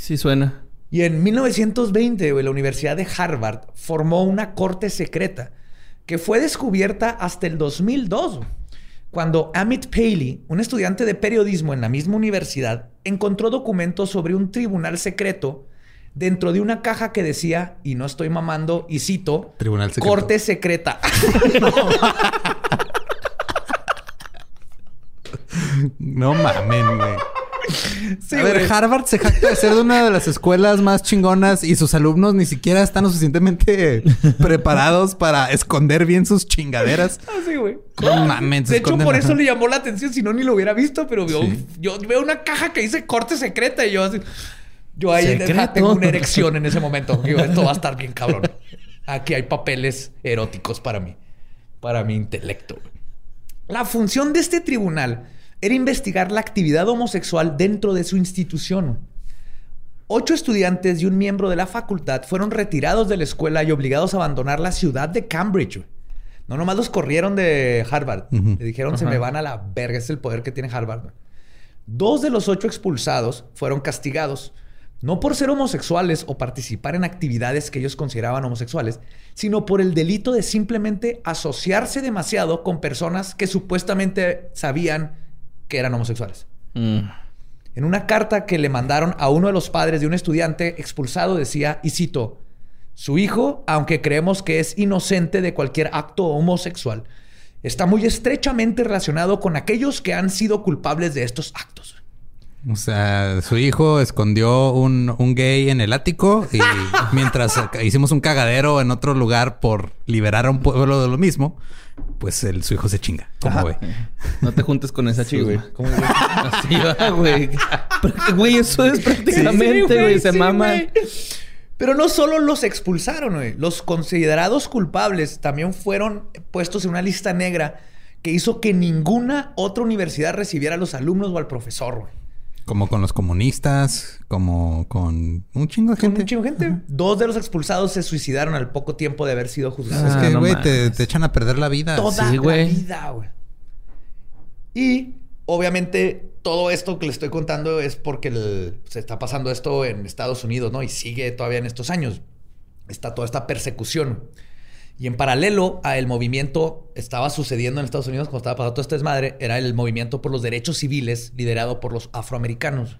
Sí suena. Y en 1920, güey, la Universidad de Harvard formó una corte secreta que fue descubierta hasta el 2002, güey, cuando Amit Paley, un estudiante de periodismo en la misma universidad, encontró documentos sobre un tribunal secreto dentro de una caja que decía, y no estoy mamando, y cito, Tribunal secreto. corte secreta. No mamen, güey. Sí, a ver, güey. Harvard se jacta de ser de una de las escuelas más chingonas y sus alumnos ni siquiera están lo suficientemente preparados para esconder bien sus chingaderas. Así, güey. No mames. De hecho, por eso le llamó la atención, si no, ni lo hubiera visto, pero yo, Sí. yo veo una caja que dice corte secreta y yo así. Yo ahí Secreto. tengo una erección en ese momento. Digo, esto va a estar bien cabrón. Aquí hay papeles eróticos para mí, para mi intelecto. güey. La función de este tribunal era investigar la actividad homosexual dentro de su institución. Ocho estudiantes y un miembro de la facultad fueron retirados de la escuela y obligados a abandonar la ciudad de Cambridge. No nomás los corrieron de Harvard. Le dijeron, se me van a la verga. Es el poder que tiene Harvard. Dos de los ocho expulsados fueron castigados. No por ser homosexuales o participar en actividades que ellos consideraban homosexuales, sino por el delito de simplemente asociarse demasiado con personas que supuestamente sabían que eran homosexuales. Mm. En una carta que le mandaron a uno de los padres de un estudiante expulsado decía, y cito, su hijo, aunque creemos que es inocente de cualquier acto homosexual, está muy estrechamente relacionado con aquellos que han sido culpables de estos actos. O sea, su hijo escondió un, un gay en el ático y mientras hicimos un cagadero en otro lugar por liberar a un pueblo de lo mismo, pues el, su hijo se chinga. ¿Cómo ve? No te juntes con esa Sí, güey. chusma. Así va, güey. Güey, eso es prácticamente, Sí, güey. Se sí, mama. güey. Pero no solo los expulsaron, güey. Los considerados culpables también fueron puestos en una lista negra que hizo que ninguna otra universidad recibiera a los alumnos o al profesor, güey. Como con los comunistas, como con un chingo de Con gente. un chingo de gente. Dos de los expulsados se suicidaron al poco tiempo de haber sido juzgados. Es Ah, que, no güey, te, echan a perder la vida. Toda sí, la güey. vida, güey. Y obviamente todo esto que le estoy contando es porque el- se está pasando esto en Estados Unidos, ¿no? Y sigue todavía en estos años. Está toda esta persecución. Y en paralelo a el movimiento estaba sucediendo en Estados Unidos cuando estaba pasando todo este desmadre, era el movimiento por los derechos civiles liderado por los afroamericanos.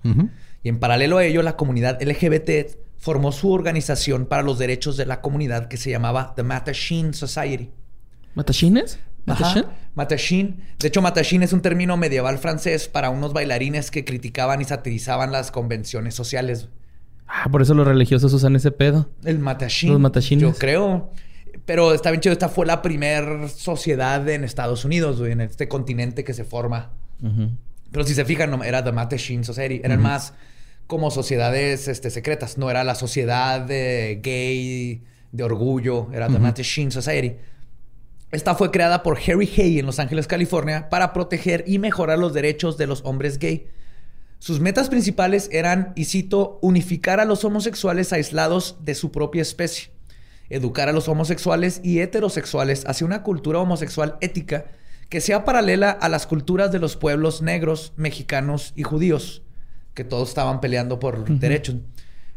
Y en paralelo a ello, la comunidad LGBT formó su organización para los derechos de la comunidad que se llamaba The Mattachine Society. ¿Matachines? ¿Matashin? Ajá, Matashin. De hecho, Matashin es un término medieval francés para unos bailarines que criticaban y satirizaban las convenciones sociales. Ah, por eso los religiosos usan ese pedo. El Matashin. Los matachines. Yo creo. Pero está bien chido. Esta fue la primera sociedad en Estados Unidos, güey, en este continente que se forma. Pero si se fijan, no, era The Mattachine Society. Eran más como sociedades este, secretas. No era la sociedad de gay de orgullo. Era The Mattachine Society. Esta fue creada por Harry Hay en Los Ángeles, California, para proteger y mejorar los derechos de los hombres gay. Sus metas principales eran, y cito, unificar a los homosexuales aislados de su propia especie, educar a los homosexuales y heterosexuales hacia una cultura homosexual ética que sea paralela a las culturas de los pueblos negros, mexicanos y judíos, que todos estaban peleando por derechos.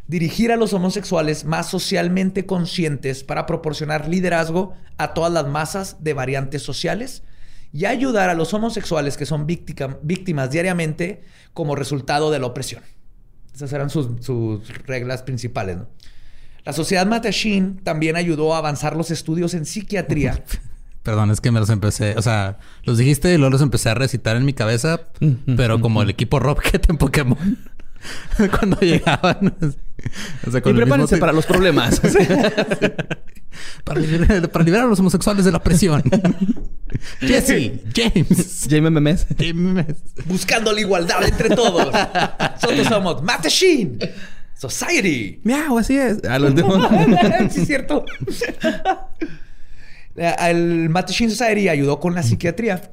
Dirigir a los homosexuales más socialmente conscientes para proporcionar liderazgo a todas las masas de variantes sociales y ayudar a los homosexuales que son víctima- víctimas diariamente como resultado de la opresión. Esas eran sus, sus reglas principales. ¿no? La sociedad Mattachine también ayudó a avanzar los estudios en psiquiatría. Perdón, es que me los empecé, o sea, los dijiste y luego los empecé a recitar en mi cabeza, pero como el equipo Rocket en Pokémon. Cuando llegaban. O sea, Y prepárense para los problemas. para, liberar, para liberar a los homosexuales de la presión. Jesse, James, Jaime Memes. James. buscando la igualdad entre todos. Nosotros somos Mattachine Society. Miau, así es. A los demás. sí, es cierto. Eh, El Mattachine Society ayudó con la psiquiatría,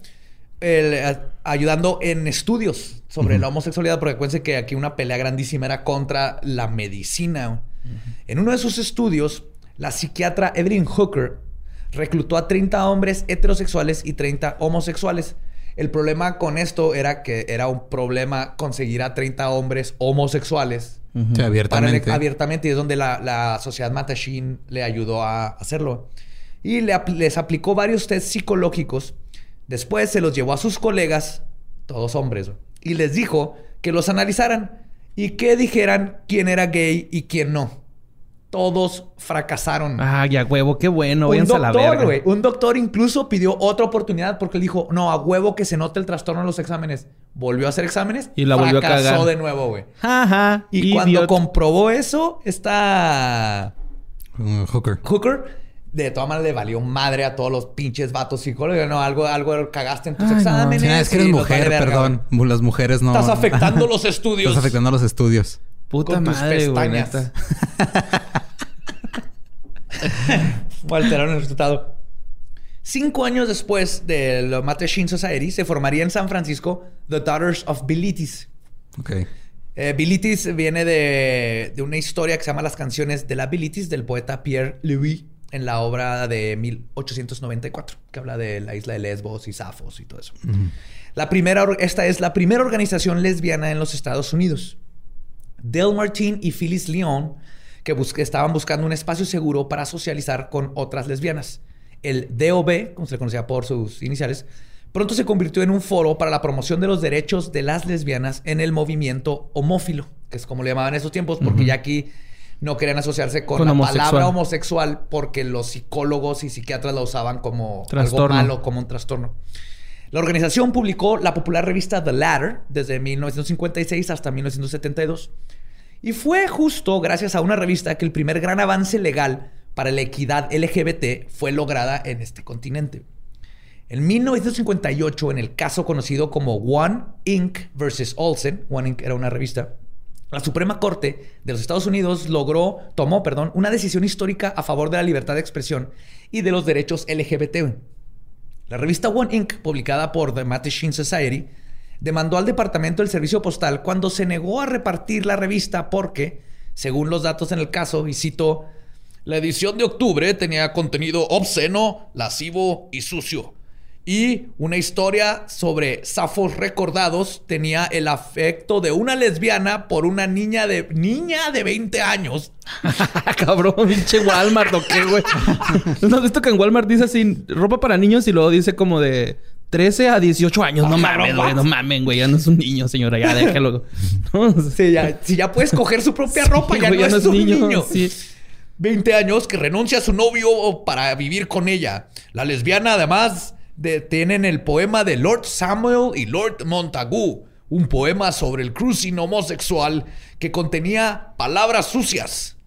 el, eh, ayudando en estudios sobre la homosexualidad, porque acuérdense que aquí una pelea grandísima era contra la medicina. En uno de sus estudios, la psiquiatra Evelyn Hooker reclutó a 30 hombres heterosexuales y 30 homosexuales. El problema con esto era que era un problema conseguir a 30 hombres homosexuales Abiertamente. abiertamente. Y es donde la, la sociedad Matashin le ayudó a hacerlo. Y le les aplicó varios test psicológicos. Después se los llevó a sus colegas, todos hombres, y les dijo que los analizaran y que dijeran quién era gay y quién no. Todos fracasaron. Ah, ya huevo, qué bueno. un Váyanse a la doctor, verga. güey. Un doctor incluso pidió otra oportunidad porque él dijo, no, a huevo que se note el trastorno en los exámenes. Volvió a hacer exámenes Y la volvió a fracasó cagar. de nuevo, güey. Ajá. Y cuando comprobó eso, esta Un hooker. Hooker, de todas maneras le valió madre a todos los pinches vatos psicólogos. No, algo, algo cagaste en tus Ay, no. exámenes. Sí, es que eres mujer, verga, perdón. Las mujeres no. Estás afectando los estudios. Estás afectando los estudios. Puta con tus madre, güey. pestañas. o alteraron el resultado. Cinco años después de la Mattachine Society, se formaría en San Francisco The Daughters of Bilitis. Ok. Eh, Bilitis viene de, de una historia que se llama Las canciones de la Bilitis del poeta Pierre Louis en la obra de 1894, que habla de la isla de Lesbos y Safos y todo eso. La primera, esta es la primera organización lesbiana en los Estados Unidos. Del Martin y Phyllis Leon, que bus- estaban buscando un espacio seguro para socializar con otras lesbianas. El DOB, como se le conocía por sus iniciales, pronto se convirtió en un foro para la promoción de los derechos de las lesbianas en el movimiento homófilo, que es como le llamaban en esos tiempos, porque ya aquí no querían asociarse con, Con la homosexual. palabra homosexual porque los psicólogos y psiquiatras la usaban como Trastorno. algo malo, como un trastorno. La organización publicó la popular revista The Ladder desde 1956 hasta 1972. Y fue justo gracias a una revista que el primer gran avance legal para la equidad LGBT fue lograda en este continente. En 1958, en el caso conocido como One Inc. versus Olsen, One Inc. era una revista, la Suprema Corte de los Estados Unidos logró, tomó, perdón, una decisión histórica a favor de la libertad de expresión y de los derechos LGBT. La revista One Inc., publicada por The Mattachine Society, demandó al Departamento del Servicio Postal cuando se negó a repartir la revista porque, según los datos en el caso, y cito, la edición de octubre tenía contenido obsceno, lascivo y sucio. Y una historia sobre zafos recordados tenía el afecto de una lesbiana por una niña de niña de 20 años. Cabrón, pinche Walmart o qué, güey. ¿No has visto que en Walmart dice así, ropa para niños y luego dice como de 13 a 18 años? No mames, güey, no mames, güey. Ya no es un niño, señora, ya déjalo. No, Si ya, si ya puedes coger su propia ropa, ya, güey, no, es un niño. Sí. 20 años que renuncia a su novio para vivir con ella. La lesbiana, además, tienen el poema de Lord Samuel y Lord Montagu, un poema sobre el cruising homosexual que contenía palabras sucias.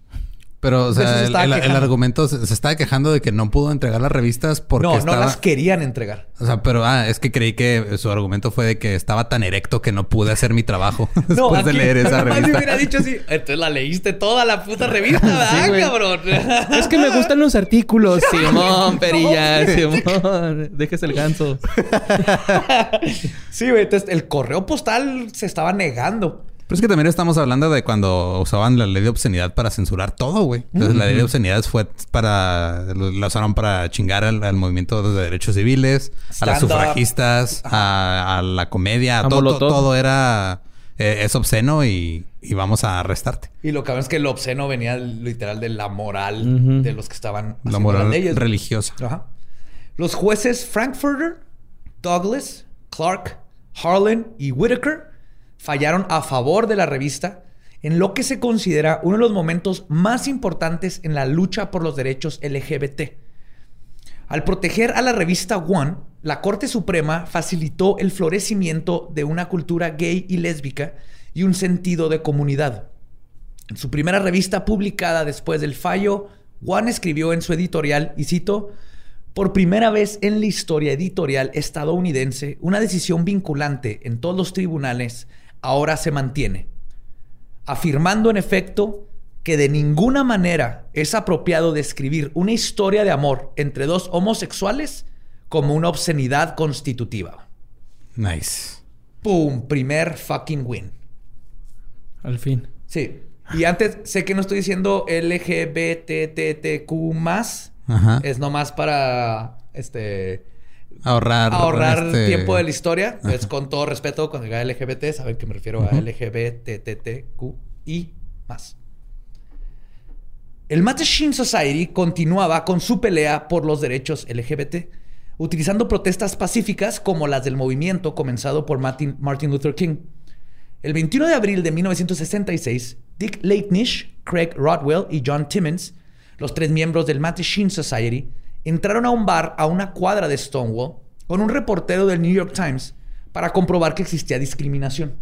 Pero, o De sea, se el, argumento se, se estaba quejando de que no pudo entregar las revistas porque no, estaba... no las querían entregar. O sea, pero ah, es que creí que su argumento fue de que estaba tan erecto que no pude hacer mi trabajo No, después de aquí leer esa revista. hubiera dicho así. Entonces la leíste toda la puta revista, ¿verdad, cabrón? Es que me gustan los artículos, Simón, perilla, Simón. Déjese el ganso. sí, güey. Entonces el correo postal se estaba negando. Pero es que también estamos hablando de cuando usaban la ley de obscenidad para censurar todo, güey. Entonces la ley de obscenidad fue para... La usaron para chingar al, al movimiento de derechos civiles, a las sufragistas, a, a la comedia, A todo, todo, todo era... eh, es obsceno y, y vamos a arrestarte. Y lo cabrón es que lo obsceno venía literal de la moral de los que estaban La haciendo moral las leyes. religiosa. Ajá. Los jueces Frankfurter, Douglas, Clark, Harlan y Whitaker fallaron a favor de la revista en lo que se considera uno de los momentos más importantes en la lucha por los derechos LGBT. Al proteger a la revista One, la Corte Suprema facilitó el florecimiento de una cultura gay y lésbica y un sentido de comunidad. En su primera revista publicada después del fallo, One escribió en su editorial, y cito, por primera vez en la historia editorial estadounidense, una decisión vinculante en todos los tribunales ahora se mantiene, afirmando en efecto que de ninguna manera es apropiado describir una historia de amor entre dos homosexuales como una obscenidad constitutiva. Nice. ¡Pum! Primer fucking win. Al fin. Sí. Y antes, sé que no estoy diciendo LGBTTQ más. Ajá. Es nomás para este Ahorrar. ahorrar este, tiempo de la historia. Pues con todo respeto, cuando diga LGBT, saben que me refiero a LGBTTQI más. El Mattachine Society continuaba con su pelea por los derechos LGBT, utilizando protestas pacíficas como las del movimiento comenzado por Martin, Martin Luther King. El 21 de abril de 1966, Dick Leitnish, Craig Rodwell y John Timmons, los tres miembros del Mattachine Society, entraron a un bar a una cuadra de Stonewall con un reportero del New York Times para comprobar que existía discriminación.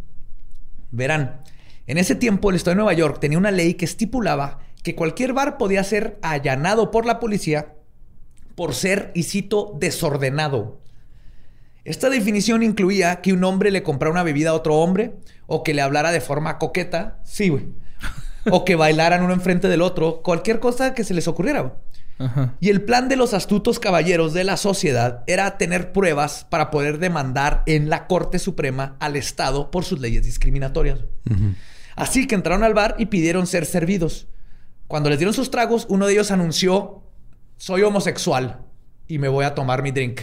Verán, en ese tiempo el Estado de Nueva York tenía una ley que estipulaba que cualquier bar podía ser allanado por la policía por ser, y cito, desordenado. Esta definición incluía que un hombre le comprara una bebida a otro hombre, o que le hablara de forma coqueta, sí, güey. o que bailaran uno enfrente del otro, cualquier cosa que se les ocurriera. Ajá. Y el plan de los astutos caballeros de la sociedad era tener pruebas para poder demandar en la Corte Suprema al Estado por sus leyes discriminatorias. Así que entraron al bar y pidieron ser servidos. Cuando les dieron sus tragos, uno de ellos anunció, soy homosexual y me voy a tomar mi drink.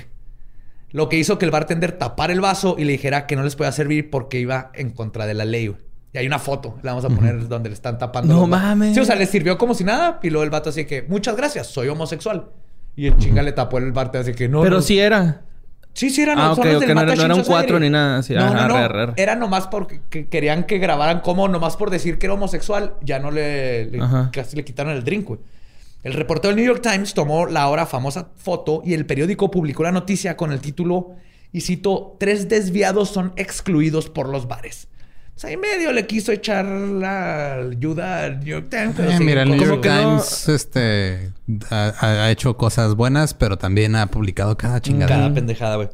Lo que hizo que el bartender tapara el vaso y le dijera que no les podía servir porque iba en contra de la ley. Y hay una foto, la vamos a poner donde le están tapando. No mames. Sí, o sea, le sirvió como si nada. Y luego el vato así que, muchas gracias, soy homosexual. Y el chinga le tapó el bartender así que no. Pero no. sí era. Sí, sí, eran Ah, son ok, los del ok, no no era un Society. cuatro ni nada así. No, Ajá, no, no. arre, arre. Era nomás porque que- querían que grabaran como nomás por decir que era homosexual, ya no le, le- casi le quitaron el drink, güey. El reportero del New York Times tomó la ahora famosa foto y el periódico publicó la noticia con el título, y cito, tres desviados son excluidos por los bares. O sea, medio le quiso echar la ayuda al New York Times. pero Eh, sí, mira, el New York no- Times este, ha, hecho cosas buenas, pero también ha publicado cada chingada. Cada pendejada, güey.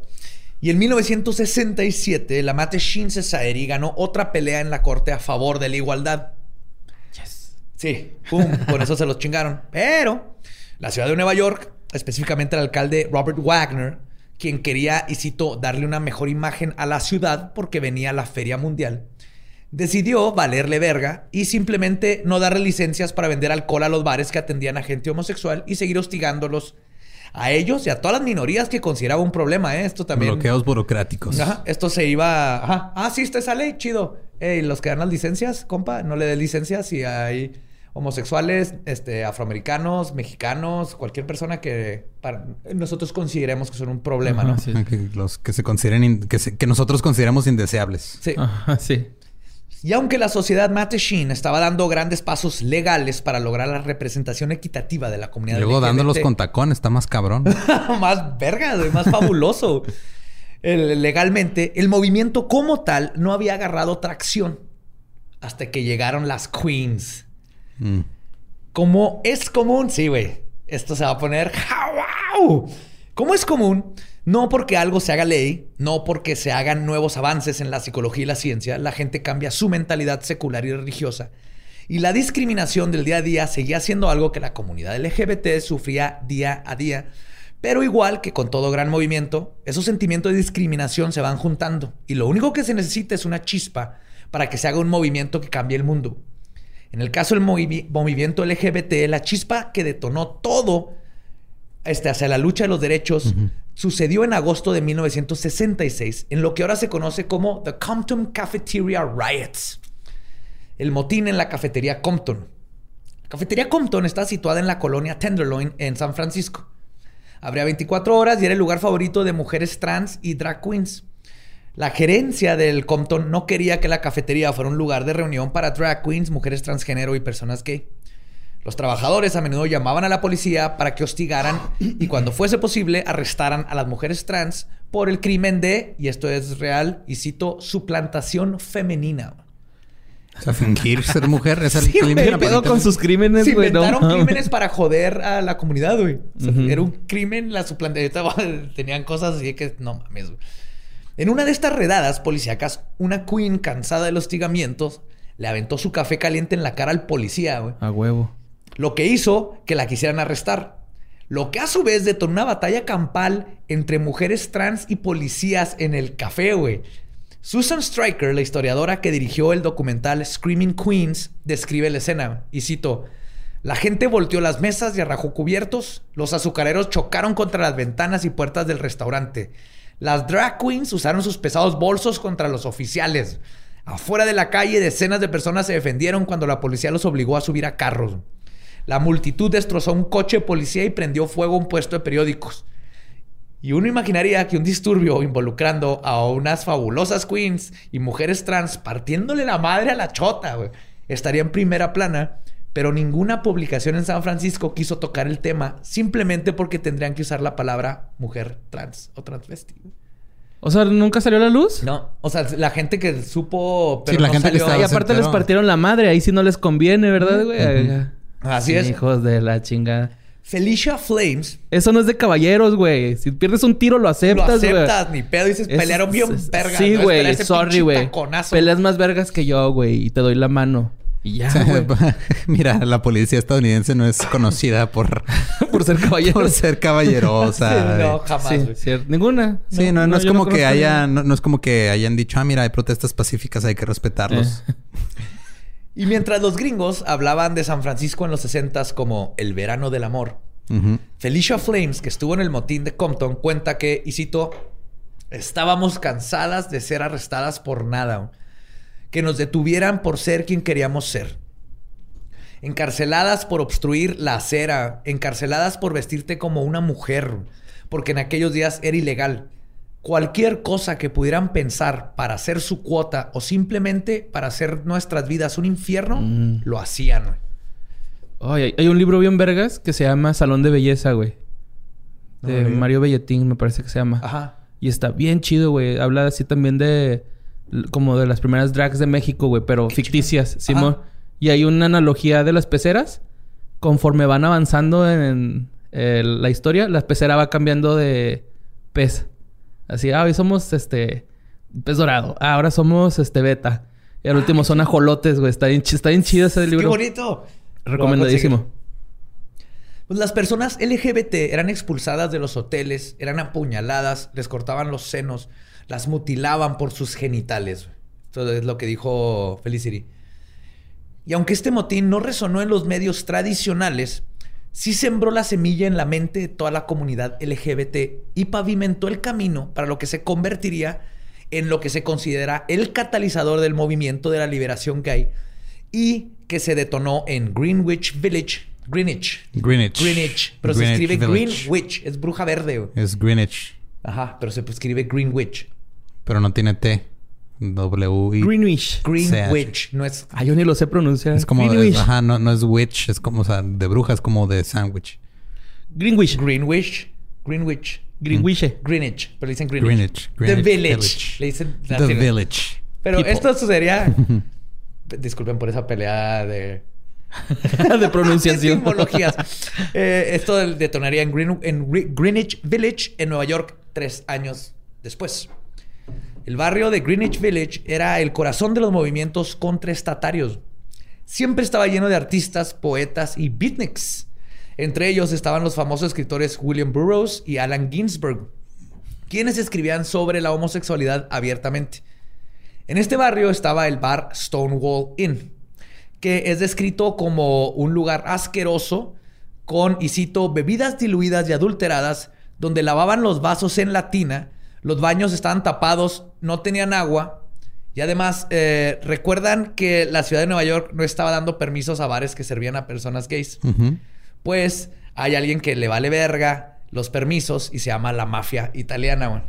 Y en 1967, la Mattachine Society ganó otra pelea en la corte a favor de la igualdad. Sí, pum, con eso se los chingaron. Pero la ciudad de Nueva York, específicamente el alcalde Robert Wagner, quien quería, y cito, darle una mejor imagen a la ciudad porque venía la Feria Mundial, decidió valerle verga y simplemente no darle licencias para vender alcohol a los bares que atendían a gente homosexual y seguir hostigándolos a ellos y a todas las minorías que consideraba un problema, ¿eh? Esto también. Bloqueos burocráticos. Ajá, esto se iba. Ajá. Ah, sí, está esa ley, chido. Ey, los que dan las licencias, compa, no le des licencias si hay homosexuales, este, afroamericanos, mexicanos, cualquier persona que para- nosotros consideremos que son un problema, Ajá, ¿no? sí. Que los que se consideren que, se- que nosotros consideramos indeseables. Sí. Ajá, sí. Y aunque la sociedad Mattachine estaba dando grandes pasos legales para lograr la representación equitativa de la comunidad Luego LGBT, dándolos con tacón está más cabrón. más verga, güey, más fabuloso. El- legalmente, el movimiento como tal no había agarrado tracción hasta que llegaron las queens. Mm. Como es común, sí, güey. Esto se va a poner ¡Wow! Como es común, no porque algo se haga ley, no porque se hagan nuevos avances en la psicología y la ciencia, la gente cambia su mentalidad secular y religiosa. Y la discriminación del día a día seguía siendo algo que la comunidad LGBT sufría día a día. Pero igual que con todo gran movimiento, esos sentimientos de discriminación se van juntando. Y lo único que se necesita es una chispa para que se haga un movimiento que cambie el mundo. En el caso del movi- movimiento LGBT, la chispa que detonó todo este, hacia la lucha de los derechos sucedió en agosto de 1966, en lo que ahora se conoce como The Compton Cafeteria Riots. El motín en la cafetería Compton. La cafetería Compton está situada en la colonia Tenderloin en San Francisco. Abría 24 horas y era el lugar favorito de mujeres trans y drag queens. La gerencia del Compton no quería que la cafetería fuera un lugar de reunión para drag queens, mujeres transgénero y personas gay. Los trabajadores a menudo llamaban a la policía para que hostigaran y cuando fuese posible arrestaran a las mujeres trans por el crimen de, y esto es real, y cito, suplantación femenina. O sea, fingir ser mujer es el Sí, crimen. ¿Qué pedo con sus crímenes, Se güey? Inventaron crímenes para joder a la comunidad, güey. O sea. Era un crimen la suplantación. Tenían cosas así que no mames, güey. En una de estas redadas policíacas, una queen cansada del hostigamientos le aventó su café caliente en la cara al policía, güey. A huevo. Lo que hizo que la quisieran arrestar. Lo que a su vez detonó una batalla campal entre mujeres trans y policías en el café, güey. Susan Stryker, la historiadora que dirigió el documental Screaming Queens, describe la escena. Y cito: La gente volteó las mesas y arrajó cubiertos. Los azucareros chocaron contra las ventanas y puertas del restaurante. Las drag queens usaron sus pesados bolsos contra los oficiales. Afuera de la calle, decenas de personas se defendieron cuando la policía los obligó a subir a carros. La multitud destrozó un coche de policía y prendió fuego a un puesto de periódicos. Y uno imaginaría que un disturbio involucrando a unas fabulosas queens y mujeres trans partiéndole la madre a la chota, güey, estaría en primera plana, pero ninguna publicación en San Francisco quiso tocar el tema simplemente porque tendrían que usar la palabra mujer trans o transvesti. O sea, ¿nunca salió a la luz? No, o sea, la gente que supo, pero Sí, la no gente que salió. estaba Y aparte les partieron la madre. Ahí sí no les conviene, ¿verdad, güey? Así Sí, es. Hijos de la chingada. Felicia Flames Eso no es de caballeros, güey. Si pierdes un tiro, lo lo aceptas, güey. aceptas, ni pedo, dices, Es- pelearon bien es- vergas. Sí, güey. Sorry, güey. Peleas más vergas que yo, güey. Y te doy la mano. Y ya, güey. Mira, la policía estadounidense no es conocida por, Por ser caballero. por ser caballerosa. Sí, no, jamás, Sí, güey. cierto. Ninguna. Sí, no, no, es como que haya, no, no es como que hayan dicho, ah, mira, hay protestas pacíficas, hay que respetarlos. Eh. Y mientras los gringos hablaban de San Francisco en los 60 como el verano del amor. Felicia Flames, que estuvo en el motín de Compton, cuenta que, y cito, estábamos cansadas de ser arrestadas por nada, que nos detuvieran por ser quien queríamos ser. Encarceladas por obstruir la acera, encarceladas por vestirte como una mujer, porque en aquellos días era ilegal. Cualquier cosa que pudieran pensar para hacer su cuota o simplemente para hacer nuestras vidas un infierno, Mm. lo hacían. güey. Ay, hay, hay un libro bien vergas que se llama Salón de Belleza, güey. No De. Mario Belletín, me parece que se llama. Ajá. Y está bien chido, güey. Habla así también de... Como de las primeras drags de México, güey. Pero ficticias, Simón. Y hay una analogía de las peceras. Conforme van avanzando en, eh, la historia, la pecera va cambiando de pez. Así, ah, hoy somos este... Pez dorado. Ah, ahora somos este beta. Y al último son ajolotes, güey. Está bien, está bien chido ese ¡Qué libro. bonito! Recomendadísimo. Pues las personas LGBT eran expulsadas de los hoteles, eran apuñaladas, les cortaban los senos, las mutilaban por sus genitales. Esto es lo que dijo Felicity. Y aunque este motín no resonó en los medios tradicionales, sí sembró la semilla en la mente de toda la comunidad LGBT y pavimentó el camino para lo que se convertiría en lo que se considera el catalizador del movimiento de la liberación gay y que se detonó en Greenwich Village, Greenwich, Greenwich. Greenwich, pero se escribe Village. Greenwich, es bruja verde. Es Greenwich, Ajá, pero se escribe Greenwich. pero no tiene T. W. Greenwich. Greenwich, no es Ah, yo ni lo sé pronunciar. Es como, de- Greenwich. ajá, no, no es witch, es como, o sea, de brujas, como de sandwich. Greenwich. Greenwich, Greenwich, Greenwich. Greenwich, pero le dicen Greenwich. Greenwich. The Greenwich Village. Village. Le dicen The ¿no? Village. Pero People. esto sucedería. Disculpen por esa pelea de de pronunciación. etimologías. Eh, esto detonaría en, Green- en Gre- Greenwich Village, en Nueva York, tres años después. El barrio de Greenwich Village era el corazón de los movimientos contraestatarios. Siempre estaba lleno de artistas, poetas y beatniks. Entre ellos estaban los famosos escritores William Burroughs y Allen Ginsberg, quienes escribían sobre la homosexualidad abiertamente. En este barrio estaba el bar Stonewall Inn, que es descrito como un lugar asqueroso con, y cito, bebidas diluidas y adulteradas, donde lavaban los vasos en la tina, los baños estaban tapados, no tenían agua, y además, eh, recuerdan que la ciudad de Nueva York no estaba dando permisos a bares que servían a personas gays. Pues hay alguien que le vale verga los permisos y se llama la mafia italiana, güey.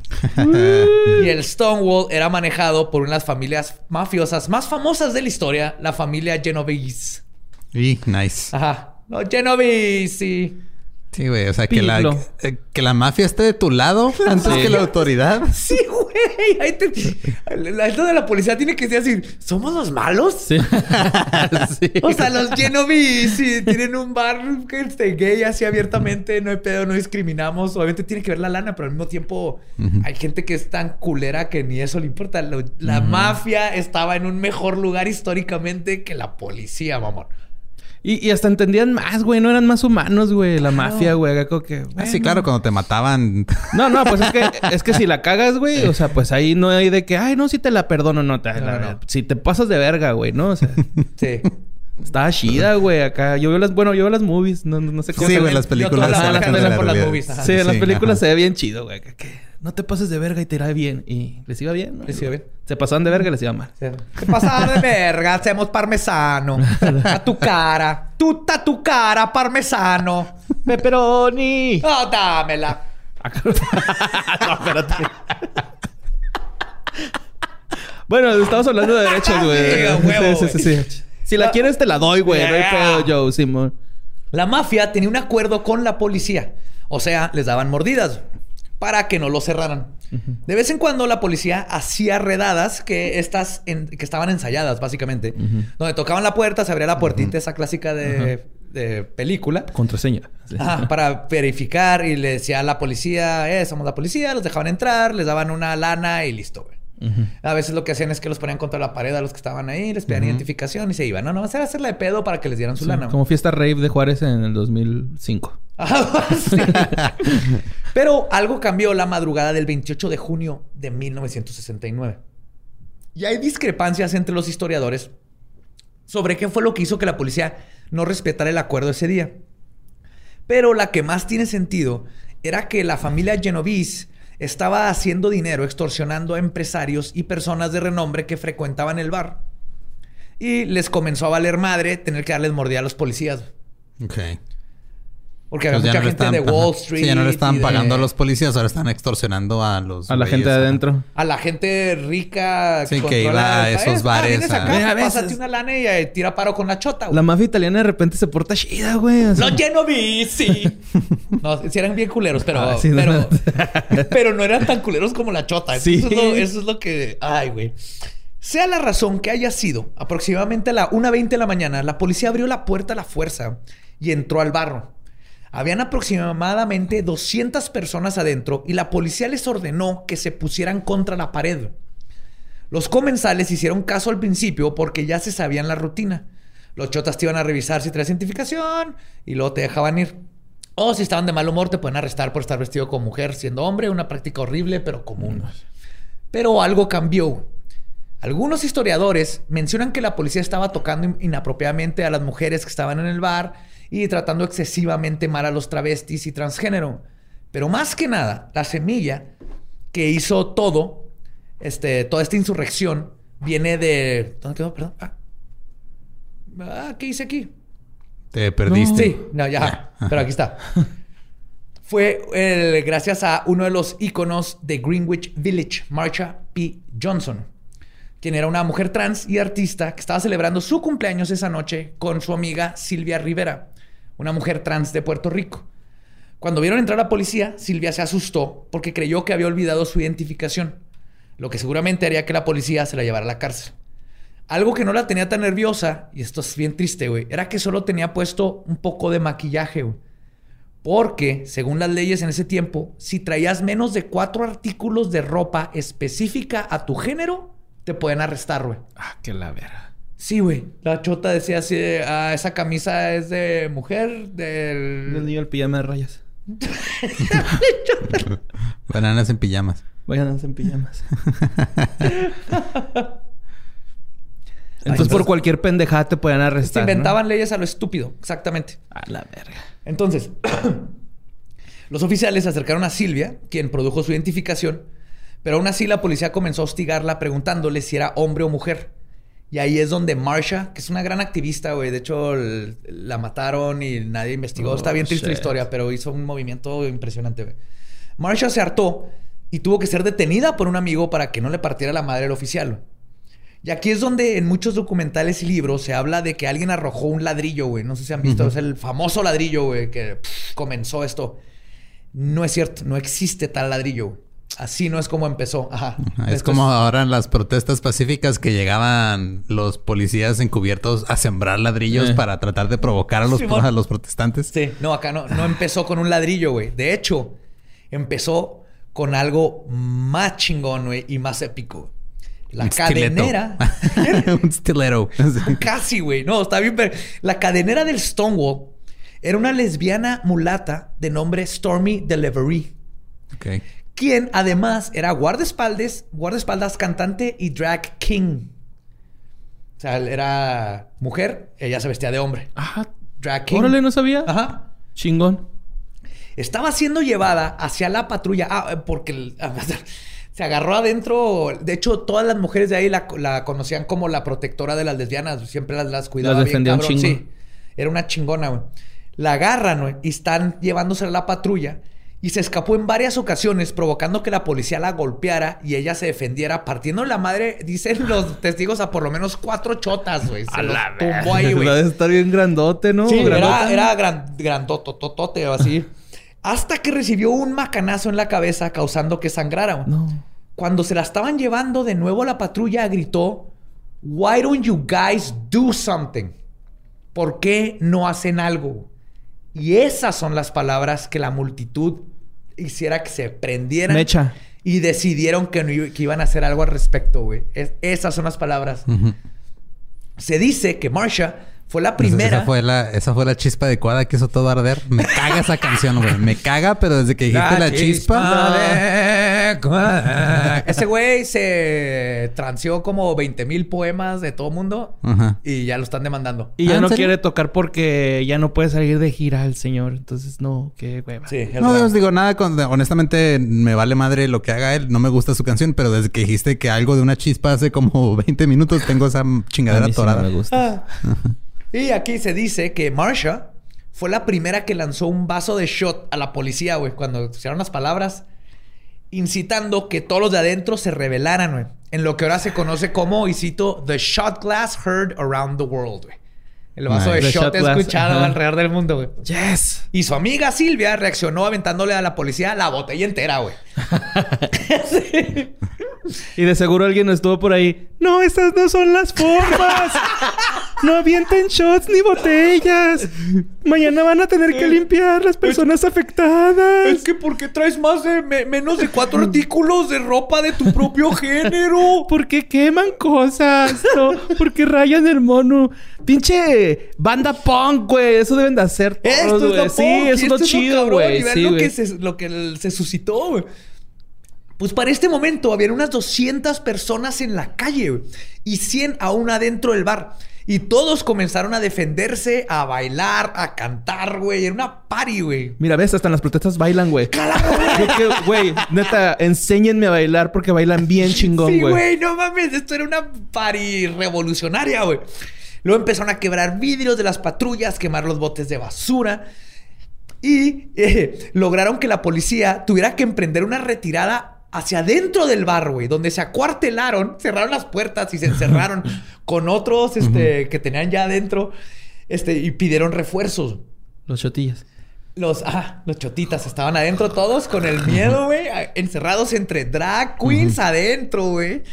y el Stonewall era manejado por una de las familias mafiosas más famosas de la historia, la familia Genovese. Y nice. Ajá. No, Genovese, sí. Sí, güey. O sea, que la, que la mafia esté de tu lado antes Sí. que la autoridad. Sí, güey. Ahí te- La, esto de la policía tiene que decir así, ¿somos los malos? Sí. Sí. O sea, los Genovese tienen un bar que esté gay así abiertamente, no hay pedo, no discriminamos. Obviamente tiene que ver la lana, pero al mismo tiempo hay gente que es tan culera que ni eso le importa. Lo- la mafia estaba en un mejor lugar históricamente que la policía, mamón. Y, y hasta entendían más, güey. No eran más humanos, güey. La mafia, güey. Acá como que... Ah, sí, claro, cuando te mataban. No, no, pues es que, es que si la cagas, güey, o sea, pues ahí no hay de que, ay, no, si te la perdono, no, te, No, la- no. si te pasas de verga, güey, ¿no? O sea, Sí. estaba chida, güey, acá. Yo veo las, bueno, yo veo las movies, no, no sé cómo Sí, güey, las películas Yo toda la se alejan candela de la por las realidad. movies, ajá. Sí, en las películas ajá. se ve bien chido, güey. que no te pases de verga y te irá bien. Y les iba bien. ¿no? Les iba bien. Se pasaban de verga y les iba mal. ¿Qué pasa de verga? Hacemos parmesano. A tu cara. Tuta tu cara, parmesano. ¡Pepperoni! Oh, dámela. no, espérate. bueno, estamos hablando de derechos, güey. Sí, sí, sí. Si la quieres, te la doy, güey. No hay Yeah. pedo, Joe, Simón. La mafia tenía un acuerdo con la policía. O sea, les daban mordidas para que no lo cerraran. De vez en cuando la policía hacía redadas que estas en- que estaban ensayadas, básicamente. Donde tocaban la puerta, se abría la puertita, esa clásica de, de película. Contraseña. Ajá, para verificar y le decía a la policía, eh, somos la policía, los dejaban entrar, les daban una lana y listo, güey. A veces lo que hacían es que los ponían contra la pared a los que estaban ahí, les pedían identificación y se iban. No, no, era hacerla de pedo para que les dieran su Sí, lana. Como fiesta rave de Juárez en el 2005. Pero algo cambió la madrugada del 28 de junio de 1969. Y hay discrepancias entre los historiadores sobre qué fue lo que hizo que la policía no respetara el acuerdo ese día. Pero la que más tiene sentido era que la familia Genovese estaba haciendo dinero extorsionando a empresarios y personas de renombre que frecuentaban el bar. Y les comenzó a valer madre tener que darles mordida a los policías. Ok. Porque había ya mucha no gente de Wall. Street. Sí, ya no le estaban de- pagando a los policías, ahora están extorsionando a los. A la gente de adentro. A la gente rica Sí, que controla iba a esos país. bares a- acá, a pásate una lana y eh, tira paro con la chota, güey. La mafia italiana de repente se porta chida, güey. o sea. Los Genovese, sí. no, sí eran bien culeros, pero, Ah, sí, no, pero, no. pero no eran tan culeros como la chota. Sí. Eso, es lo, eso es lo que... Ay, güey. Sea la razón que haya sido, aproximadamente a la 1.20 de la mañana, la policía abrió la puerta a la fuerza y entró al barro. Habían aproximadamente 200 personas adentro y la policía les ordenó que se pusieran contra la pared. Los comensales hicieron caso al principio porque ya se sabían la rutina. Los chotas te iban a revisar si traes identificación y luego te dejaban ir. O si estaban de mal humor, te pueden arrestar por estar vestido como mujer siendo hombre, una práctica horrible pero común. Pero algo cambió. Algunos historiadores mencionan que la policía estaba tocando in- inapropiadamente a las mujeres que estaban en el bar y tratando excesivamente mal a los travestis y transgénero. Pero más que nada, la semilla que hizo todo, este, toda esta insurrección, viene de... ¿Dónde quedó? Perdón. Ah, Ah, ¿qué hice aquí? Te perdiste. Sí, no, ya. Pero aquí está. Fue gracias a uno de los íconos de Greenwich Village, Marsha P. Johnson, quien era una mujer trans y artista que estaba celebrando su cumpleaños esa noche con su amiga Silvia Rivera, una mujer trans de Puerto Rico. Cuando vieron entrar a la policía, Silvia se asustó porque creyó que había olvidado su identificación, lo que seguramente haría que la policía se la llevara a la cárcel. Algo que no la tenía tan nerviosa, y esto es bien triste, güey, era que solo tenía puesto un poco de maquillaje, güey. Porque, según las leyes en ese tiempo, si traías menos de cuatro artículos de ropa específica a tu género, te pueden arrestar, güey. Ah, qué la verga. Sí, güey. La chota decía así, de, ah, esa camisa es de mujer, El del... niño el pijama de rayas. Bananas en pijamas. Vayan en pijamas. Entonces, por cualquier pendejada te pueden Se arrestar. ¿no? inventaban leyes a lo estúpido, exactamente. A la verga. Entonces, los oficiales se acercaron a Silvia, quien produjo su identificación, pero aún así la policía comenzó a hostigarla preguntándole si era hombre o mujer. Y ahí es donde Marsha, que es una gran activista, güey, de hecho la mataron y nadie investigó. Oh, Está bien triste la historia, pero hizo un movimiento impresionante, güey. Marsha se hartó y tuvo que ser detenida por un amigo para que no le partiera la madre al oficial. Y aquí es donde en muchos documentales y libros se habla de que alguien arrojó un ladrillo, güey. No sé si han visto, es el famoso ladrillo, güey, que pff, comenzó esto. No es cierto, no existe tal ladrillo. Así no es como empezó. Ajá. Es como ahora en las protestas pacíficas que llegaban los policías encubiertos a sembrar ladrillos Eh. para tratar de provocar a los, Simón. a los protestantes. Sí, no, acá no, no empezó con un ladrillo, güey. De hecho, empezó con algo más chingón, güey, y más épico. La Un cadenera. Un stiletto. Casi, güey. No, está bien. pero La cadenera del Stonewall era una lesbiana mulata de nombre Stormy Delivery, ok. Quien además era guardaespaldas, guardaespaldas, cantante y drag king. O sea, era mujer, ella se vestía de hombre. Ajá. Drag king. Órale, no sabía. Ajá. Chingón. estaba siendo llevada hacia la patrulla. Ah, porque el- se agarró adentro. De hecho, todas las mujeres de ahí la, la conocían como la protectora de las lesbianas. Siempre las, las cuidaba Las bien, defendía un cabrón. chingo. Sí. Era una chingona, güey. La agarran, güey, y están llevándose a la patrulla. Y se escapó en varias ocasiones, provocando que la policía la golpeara y ella se defendiera, partiendo la madre, dicen los testigos, a por lo menos cuatro chotas, güey. Se los tumbó ahí, güey. A estar bien grandote, ¿no? Sí, Grandota. era, era gran, o así. Hasta que recibió un macanazo en la cabeza, causando que sangrara. No. Cuando se la estaban llevando de nuevo a la patrulla, gritó: Why don't you guys do something? ¿Por qué no hacen algo? Y esas son las palabras que la multitud hiciera que se prendieran. Mecha. Y decidieron que, no que iban a hacer algo al respecto, güey. Es- esas son las palabras. Se dice que Marsha fue la primera. Esa fue la, esa fue la chispa adecuada que hizo todo arder. Me caga esa canción, güey. Me caga, pero desde que dijiste la, chispa. adecuada. Ese güey se transió como 20 mil poemas de todo mundo Ajá. y ya lo están demandando. Y Ah, ya ¿en no serio? quiere tocar porque ya no puede salir de gira el señor. Entonces, no, qué hueva. Sí, No, os digo nada. Con, honestamente, me vale madre lo que haga él. No me gusta su canción, pero desde que dijiste que algo de una chispa hace como 20 minutos, tengo esa A chingadera mí sí no atorada. me gusta. Ah. Y aquí se dice que Marsha fue la primera que lanzó un vaso de shot a la policía, güey, cuando hicieron las palabras, incitando que todos los de adentro se rebelaran, güey. En lo que ahora se conoce como, y cito, The Shot Glass Heard Around the World, güey. El vaso Nice. de shot, shot escuchado ajá. alrededor del mundo, güey. Yes. Y su amiga Silvia reaccionó aventándole a la policía la botella entera, güey. Y de seguro alguien estuvo por ahí. No, estas no son las formas. No avienten shots ni botellas. Mañana van a tener que limpiar las personas afectadas. Es que ¿por qué traes más de me- menos de cuatro artículos de ropa de tu propio género? ¿Por qué queman cosas? No, ¿Por qué rayan el mono? Pinche banda punk, güey. Eso deben de hacer todos, Esto es Sí, punk, eso es lo esto chido, güey. Sí, lo, que se, lo que se suscitó, güey. Pues para este momento habían unas 200 personas en la calle y 100 aún adentro del bar. Y todos comenzaron a defenderse, a bailar, a cantar, güey. Era una party, güey. Mira, ves, hasta en las protestas bailan, güey. Claro, güey. Neta, enséñenme a bailar porque bailan bien chingón, Sí, güey. güey, no mames, esto era una party revolucionaria, güey. Luego empezaron a quebrar vidrios de las patrullas, quemar los botes de basura y eh, lograron que la policía tuviera que emprender una retirada hacia adentro del bar, güey, donde se acuartelaron, cerraron las puertas y se encerraron con otros este, que tenían ya adentro este, y pidieron refuerzos. Los chotillas. Los, ah, los chotitas estaban adentro todos con el miedo, güey. Encerrados entre drag queens adentro, güey.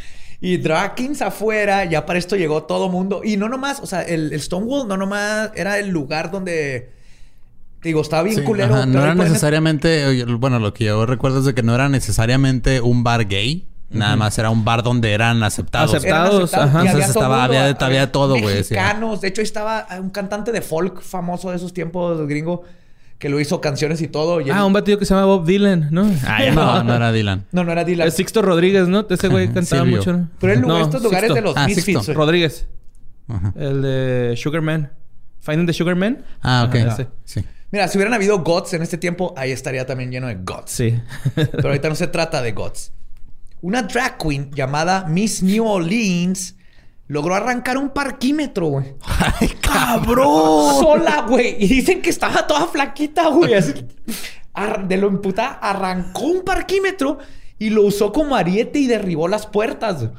Y drag queens afuera. Ya para esto llegó todo mundo. Y no nomás, o sea, el, el Stonewall no nomás era el lugar donde... Digo, estaba bien Sí, culero. ajá, No era necesariamente, bueno, lo que yo recuerdo es de que no era necesariamente un bar gay. Nada más era un bar donde eran aceptados. Aceptados. eran Aceptados, aceptados. ajá. Entonces estaba- mundo, había todo, güey. Mexicanos. De hecho, ahí estaba un cantante de folk famoso de esos tiempos, gringo, que lo hizo canciones y todo. y él- Ah, un batido que se llama Bob Dylan, ¿no? Ah, ya no, no era Dylan. No, no era Dylan. Es Sixto Rodríguez, ¿no? Ese güey cantaba Silvio. mucho. ¿no? Pero el lugar, No, estos lugares Sixto. de los Ah, Misfits. Sixto. güey. Rodríguez. Ajá. El de Sugarman. Finding the Sugarman. Ah, ok. Ajá, ese. Sí. Mira, si hubieran habido GOTS en este tiempo, ahí estaría también lleno de GOTS. Sí. Pero ahorita no se trata de GOTS. Una drag queen llamada Miss New Orleans logró arrancar un parquímetro, güey. ¡Ay, cabrón! Sola, güey. Y dicen que estaba toda flaquita, güey. Así, de lo imputada, arrancó un parquímetro y lo usó como ariete y derribó las puertas.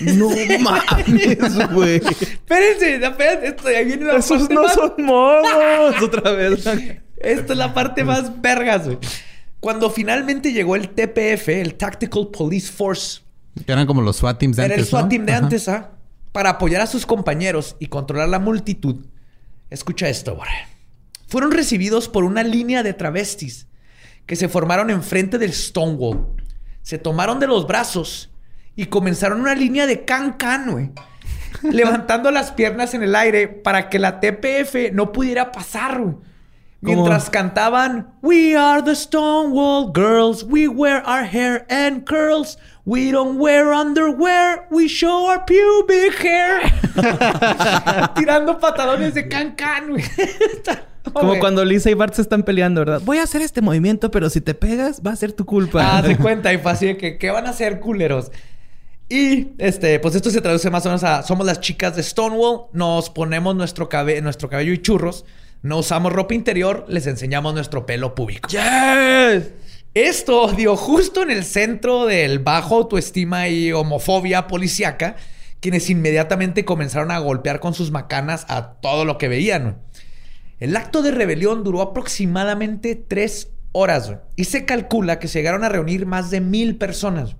No mames, güey. Espérense, espérense, esto, ahí viene la Esos parte no más- son modos. Otra vez. Esta es la parte más vergas, güey. Cuando finalmente llegó el TPF, el Tactical Police Force, Que eran como los SWAT teams de era el antes, SWAT ¿no? team de Ajá. antes, ¿ah? Para apoyar a sus compañeros y controlar la multitud. Escucha esto, güey. Fueron recibidos por una línea de travestis que se formaron enfrente del Stonewall. Se tomaron de los brazos y comenzaron una línea de can-can, güey. levantando las piernas en el aire para que la TPF no pudiera pasar, güey. Mientras cantaban We are the Stonewall Girls, we wear our hair and curls, we don't wear underwear, we show our pubic hair. Tirando patalones de can can, güey. Como cuando Lisa y Bart se están peleando, ¿verdad? Voy a hacer este movimiento, pero si te pegas, va a ser tu culpa. Ah, de cuenta y de que, ¿qué van a hacer, culeros? Y, este, pues esto se traduce más o menos a, somos las chicas de Stonewall, nos ponemos nuestro, cabe- nuestro cabello y churros, no usamos ropa interior, les enseñamos nuestro pelo público. ¡Yes! Esto dio justo en el centro del bajo autoestima y homofobia policíaca, quienes inmediatamente comenzaron a golpear con sus macanas a todo lo que veían. El acto de rebelión duró aproximadamente tres horas y se calcula que se llegaron a reunir más de mil personas.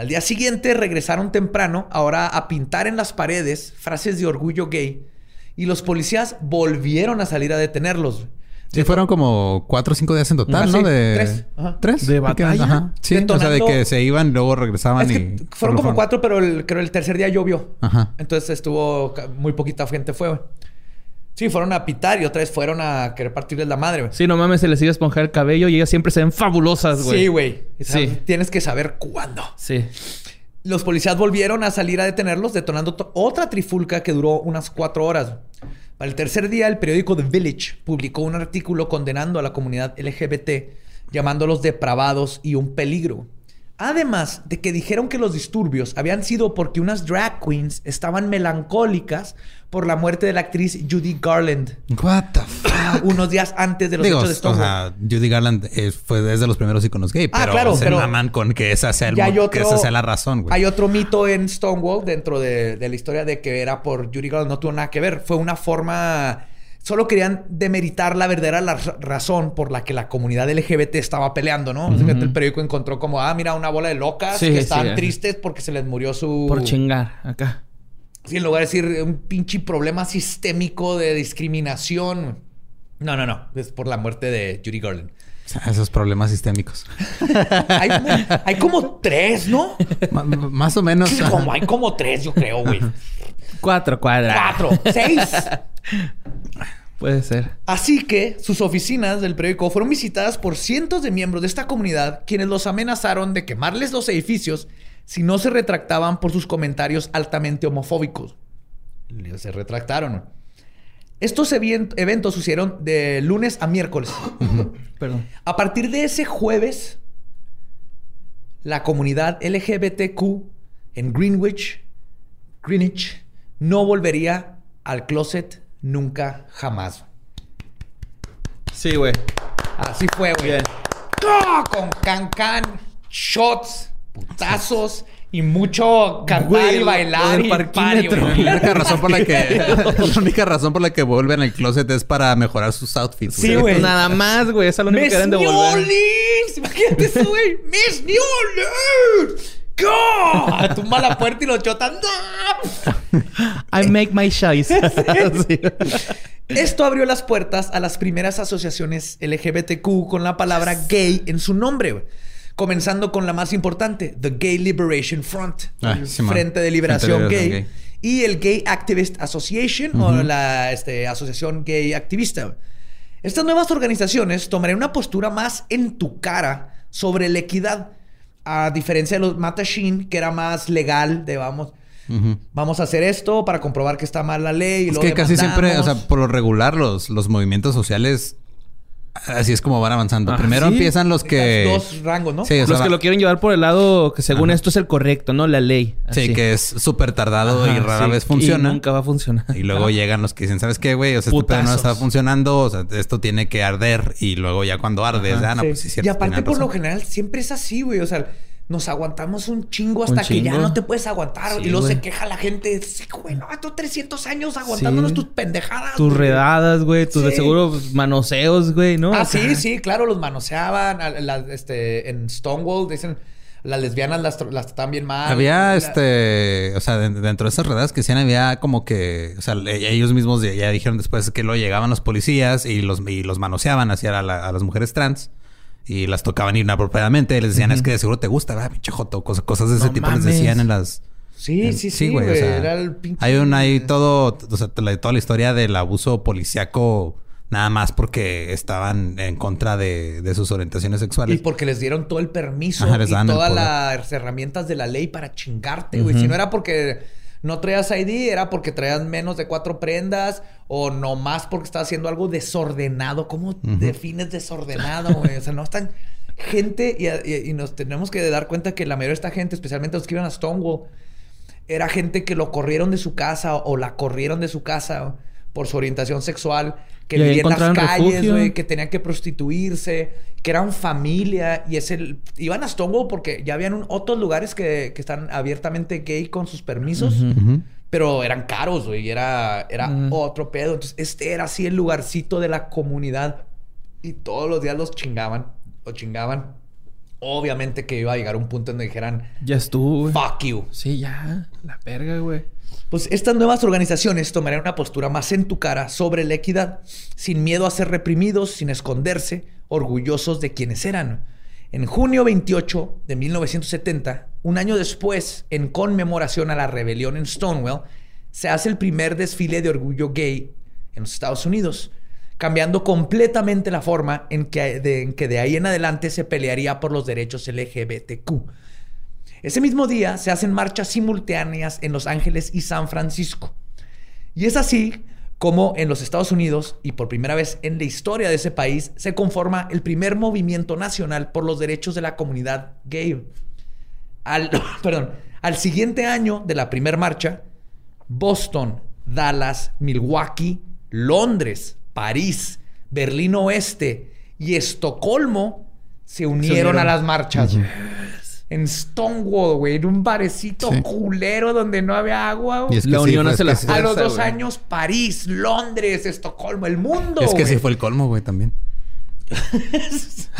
Al día siguiente regresaron temprano, ahora a pintar en las paredes frases de orgullo gay y los policías volvieron a salir a detenerlos. Sí, fueron como cuatro o cinco días en total, Ajá, ¿no? sí, de... tres. Ajá. ¿Tres? ¿De batalla? Ajá. Sí, o sea, de Detonando- que se iban, luego regresaban Es y... fueron como cuatro, pero el, creo el tercer día llovió. Ajá. Entonces estuvo muy poquita gente fue. Sí, fueron a pitar y otra vez fueron a querer partirles la madre, güey. Sí, no mames, se les iba a esponjar el cabello y ellas siempre se ven fabulosas, güey. Sí, güey. Sí. Tienes que saber cuándo. Sí. Los policías volvieron a salir a detenerlos, detonando to- otra trifulca que duró unas cuatro horas. Para el tercer día, el periódico The Village publicó un artículo condenando a la comunidad LGBT, llamándolos depravados y un peligro. Además de que dijeron que los disturbios habían sido porque unas drag queens estaban melancólicas por la muerte de la actriz Judy Garland What the fuck? unos días antes de los Digo, hechos de o Stonewall. sea, Judy Garland eh, fue desde los primeros iconos gay, Ah, pero claro, se pero- maman con que esa sea, el hay que otro- esa sea la razón, güey. Hay otro mito en Stonewall dentro de, de la historia de que era por Judy Garland. No tuvo nada que ver. Fue una forma... Solo querían demeritar la verdadera la- razón por la que la comunidad LGBT estaba peleando, ¿no? El periódico encontró como, ah, mira, una bola de locas Sí, que sí, eh. tristes porque se les murió su... Por chingar acá. Sí, en lugar de decir un pinche problema sistémico de discriminación. No, no, no. Es por la muerte de Judy Garland. Esos problemas sistémicos. Hay, hay como tres, ¿no? Más o menos. Sí, como, hay como tres, yo creo, güey. Cuatro cuadras. Cuatro, seis. Puede ser. Así que sus oficinas del periódico fueron visitadas por cientos de miembros de esta comunidad quienes los amenazaron de quemarles los edificios si no se retractaban por sus comentarios altamente homofóbicos. Se retractaron. Estos eventos sucedieron de lunes a miércoles. Perdón. A partir de ese jueves, la comunidad LGBTQ en Greenwich, Greenwich, no volvería al closet nunca jamás. Sí, güey. Así fue, güey. Bien. Con can-can, shots, putazos y mucho cantar Güey, y bailar y parquímetro. party, güey. La única razón por la que la única razón por la que vuelven al closet es para mejorar sus outfits. Sí, güey. Nada más, güey. Esa es la única que deben de New volver. Orleans. Imagínate eso, güey. Miss New Orleans. ¡Go! Tumba la puerta y los chotan. I make my choice. Sí. Esto abrió las puertas a las primeras asociaciones LGBTQ con la palabra gay en su nombre. Comenzando con la más importante, The Gay Liberation Front, Ah, sí. Frente de Liberación Frente de gay, y el Gay Activist Association o la este, Asociación Gay Activista. Estas nuevas organizaciones tomarían una postura más en tu cara sobre la equidad, a diferencia de los Matashin, que era más legal, de vamos, vamos a hacer esto para comprobar que está mal la ley. Y Es luego que casi siempre, o sea, por lo regular, los, los movimientos sociales así es como van avanzando. Ah, Primero ¿sí? empiezan los que. Dos rangos, ¿no? Sí, o sea, Los que va- lo quieren llevar por el lado que según Ajá. esto es el correcto, ¿no? La ley. Sí, que es súper tardado y rara sí. vez funciona. Y nunca va a funcionar. Y luego llegan los que dicen, ¿sabes qué, güey? O sea, este pedo no Putazos. está funcionando. O sea, esto tiene que arder. Y luego ya cuando arde, ya no, Sí. pues sí, es y cierto. aparte, por lo general, siempre es así, güey. O sea, nos aguantamos un chingo Un hasta que ya no te puedes aguantar. Sí, y luego güey. se queja la gente. Sí, güey, no, estos 300 años aguantándonos Sí. tus pendejadas. Tus güey. redadas, güey. Tus de seguro pues, manoseos, güey, ¿no? Ah, sí, sí, claro, los manoseaban. a- este, en Stonewall dicen las lesbianas las, las tratan bien mal. Había La- este, o sea, de- dentro de esas redadas que hacían había como que, o sea, ellos mismos ya, ya dijeron después que lo llegaban los policías y los, y los manoseaban hacia a, la- a las mujeres trans y las tocaban inapropiadamente y les decían, es que de seguro te gusta, va, pinche joto, cosas, cosas de ese No tipo les decían en las... Sí, en- sí, sí, güey. o sea, Era el pinche. Hay un, hay todo, o sea, toda la historia del abuso policíaco nada más porque estaban en contra de, de sus orientaciones Y sexuales. porque les dieron todo el permiso Ajá, y todas las herramientas de la ley para chingarte, güey. Si no era porque no traías ID era porque traías menos de cuatro prendas o no más porque estás haciendo algo desordenado. ¿Cómo defines desordenado, güey? O sea, no están gente y, y- y nos tenemos que dar cuenta que la mayoría de esta gente, especialmente los que iban a Stonewall, era gente que lo corrieron de su casa o la corrieron de su casa por su orientación sexual, que Y ahí vivía en las calles, güey, que tenían que prostituirse, que eran familia y es el iban a Stonewall porque ya habían un- otros lugares que, que están abiertamente gay con sus permisos, pero eran caros, güey, era era otro pedo. Entonces, este era así el lugarcito de la comunidad y todos los días los chingaban, lo chingaban. Obviamente que iba a llegar un punto en donde dijeran, Ya estuvo, güey. fuck you. Sí, ya. La verga, güey. Pues estas nuevas organizaciones tomarían una postura más en tu cara sobre la equidad, sin miedo a ser reprimidos, sin esconderse, orgullosos de quienes eran. En junio 28 de 1970, un año después, en conmemoración a la rebelión en Stonewall, se hace el primer desfile de orgullo gay en los Estados Unidos, cambiando completamente la forma en que de ahí en adelante se pelearía por los derechos LGBTQ. Ese mismo día se hacen marchas simultáneas en Los Ángeles y San Francisco. Y es así como en los Estados Unidos, y por primera vez en la historia de ese país, se conforma el primer movimiento nacional por los derechos de la comunidad gay. Al, perdón, al siguiente año de la primera marcha, Boston, Dallas, Milwaukee, Londres, París, Berlín Oeste y Estocolmo se unieron, unieron. a las marchas. En Stonewall, güey, en un barecito Sí. culero donde no había agua. güey. Y es que La sí, unión fue- hace es la que sí- A los dos años, París, Londres, Estocolmo, el mundo. Es que sí fue el colmo, güey, también.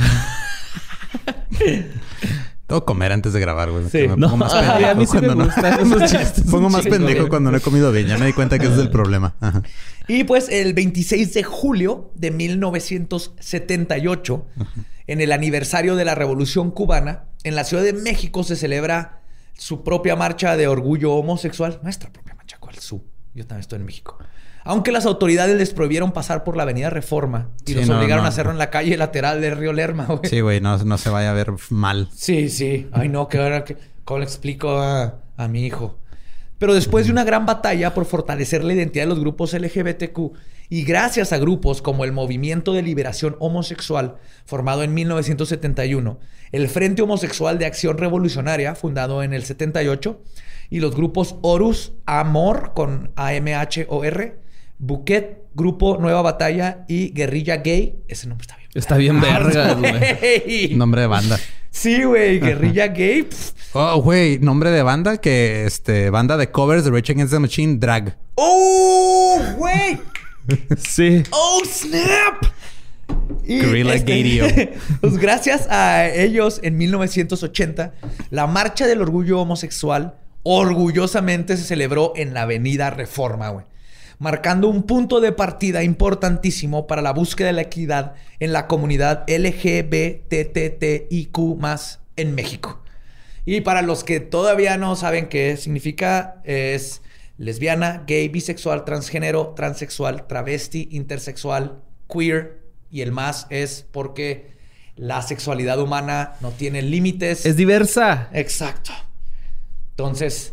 Tengo que comer antes de grabar, güey. Sí. Me No, pongo más a pendejo mí sí me cuando no- gustan esos chistes. Pongo más Chingo, pendejo güey. cuando no he comido bien. Ya me di cuenta que ese es el problema. Ajá. Y pues el 26 de julio de 1978, en el aniversario de la Revolución Cubana, en la Ciudad de México se celebra su propia marcha de orgullo homosexual. Nuestra propia marcha, ¿cuál su? Yo también estoy en México. Aunque las autoridades les prohibieron pasar por la Avenida Reforma y Sí, los no, obligaron no. a hacerlo en la calle lateral de Río Lerma, güey. Sí, güey, no, no se vaya a ver mal. Sí, sí. Ay, no, que ahora que. ¿Cómo le explico a, a mi hijo? Pero después de una gran batalla por fortalecer la identidad de los grupos LGBTQ y gracias a grupos como el Movimiento de Liberación Homosexual, formado en 1971, el Frente Homosexual de Acción Revolucionaria, fundado en el 78, y los grupos Horus, Amor, con A-M-H-O-R, Bouquet, Grupo Nueva Batalla y Guerrilla Gay. Ese nombre está bien. Está bien verga, güey. Nombre de banda. Sí, güey, Guerrilla Gay. Oh, güey, nombre de banda que este banda de covers de Rage Against the Machine Drag. ¡Oh, güey! Sí. ¡Oh, snap! Y, Gorilla Gadio. pues gracias a ellos, en 1980, la Marcha del Orgullo Homosexual orgullosamente se celebró en la Avenida Reforma, güey. Marcando un punto de partida importantísimo para la búsqueda de la equidad en la comunidad LGBTTIQ en México. Y para los que todavía no saben qué significa, es lesbiana, gay, bisexual, transgénero, transexual, travesti, intersexual, queer. Y el más es porque la sexualidad humana no tiene límites. Es diversa. Exacto. Entonces,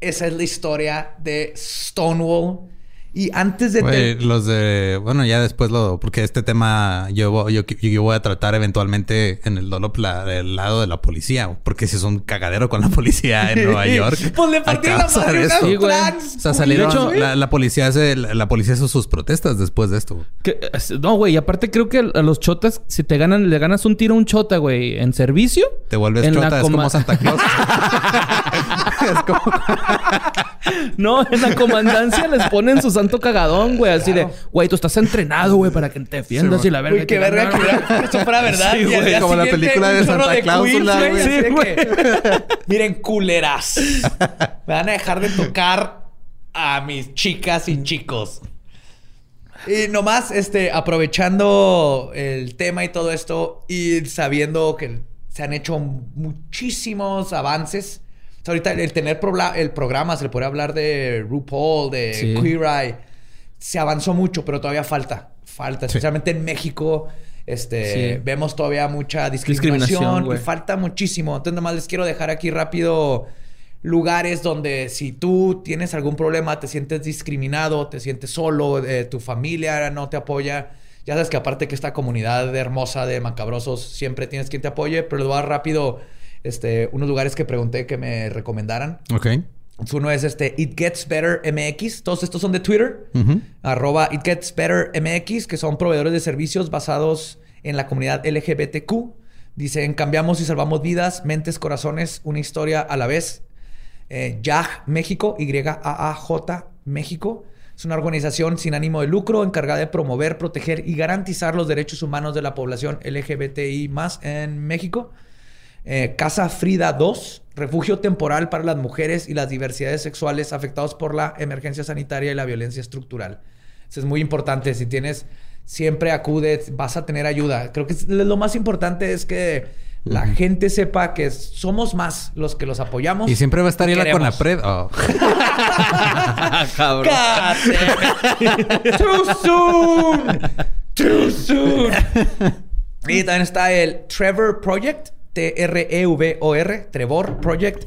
esa es la historia de Stonewall. Y antes de... Los de... Bueno, ya después lo... Porque este tema yo, yo, yo voy a tratar eventualmente en el Dolop la- el lado de la policía. Porque si es un cagadero con la policía en Nueva York. Pues le a partieron la madre unas. Sí, O sea, salieron... De hecho- la, la policía hace, la, la policía hizo sus protestas después de esto. Que- es- no, güey. y Aparte creo que a los chotas, si te ganan, le ganas un tiro a un chota, güey, en servicio. Te vuelves En la chota, es coma- como Santa Claus. es como... No, en la comandancia les ponen su santo cagadón, güey. Así de, güey, tú estás entrenado, güey, para que te defiendas Sí, y la verga. Uy, qué verga que eso fuera verdad. Sí, güey, como la película de Santa Cláusula, queens, güey. así Sí, güey. que, Miren, culeras. Me van a dejar de tocar a mis chicas y chicos. Y nomás, este, aprovechando el tema y todo esto y sabiendo que se han hecho muchísimos avances. O sea, ahorita el tener el programa, se le puede hablar de RuPaul, de Sí. Queer Eye. Se avanzó mucho, pero todavía falta. Falta, especialmente en México. Este, Sí. vemos todavía mucha discriminación, Discriminación, y falta muchísimo. Entonces, nomás les quiero dejar aquí rápido lugares donde si tú tienes algún problema, te sientes discriminado, te sientes solo, eh, tu familia no te apoya. Ya sabes que aparte que esta comunidad hermosa de macabrosos siempre tienes quien te apoye, pero les voy a dar rápido este, unos lugares que pregunté que me recomendaran. Ok. Uno es este It Gets Better MX. Todos estos son de Twitter. Ujú. Arroba It Gets Better MX, que son proveedores de servicios basados en la comunidad LGBTQ. Dicen, cambiamos y salvamos vidas, mentes, corazones, una historia a la vez. Eh, YAJ México, Y-A-A-J México. Es una organización sin ánimo de lucro encargada de promover, proteger y garantizar los derechos humanos de la población LGBTI más en México. Eh, Casa Frida 2, refugio temporal para las mujeres y las diversidades sexuales afectados por la emergencia sanitaria y la violencia estructural. Eso es muy importante. Si tienes, siempre acude, vas a tener ayuda. Creo que lo más importante es que la gente sepa que somos más los que los apoyamos. Y siempre va a estar ahí la. Conapred. Oh. Cabrón. Too soon. Too soon. y también está el Trevor Project, T-R-E-V-O-R, Trevor Project,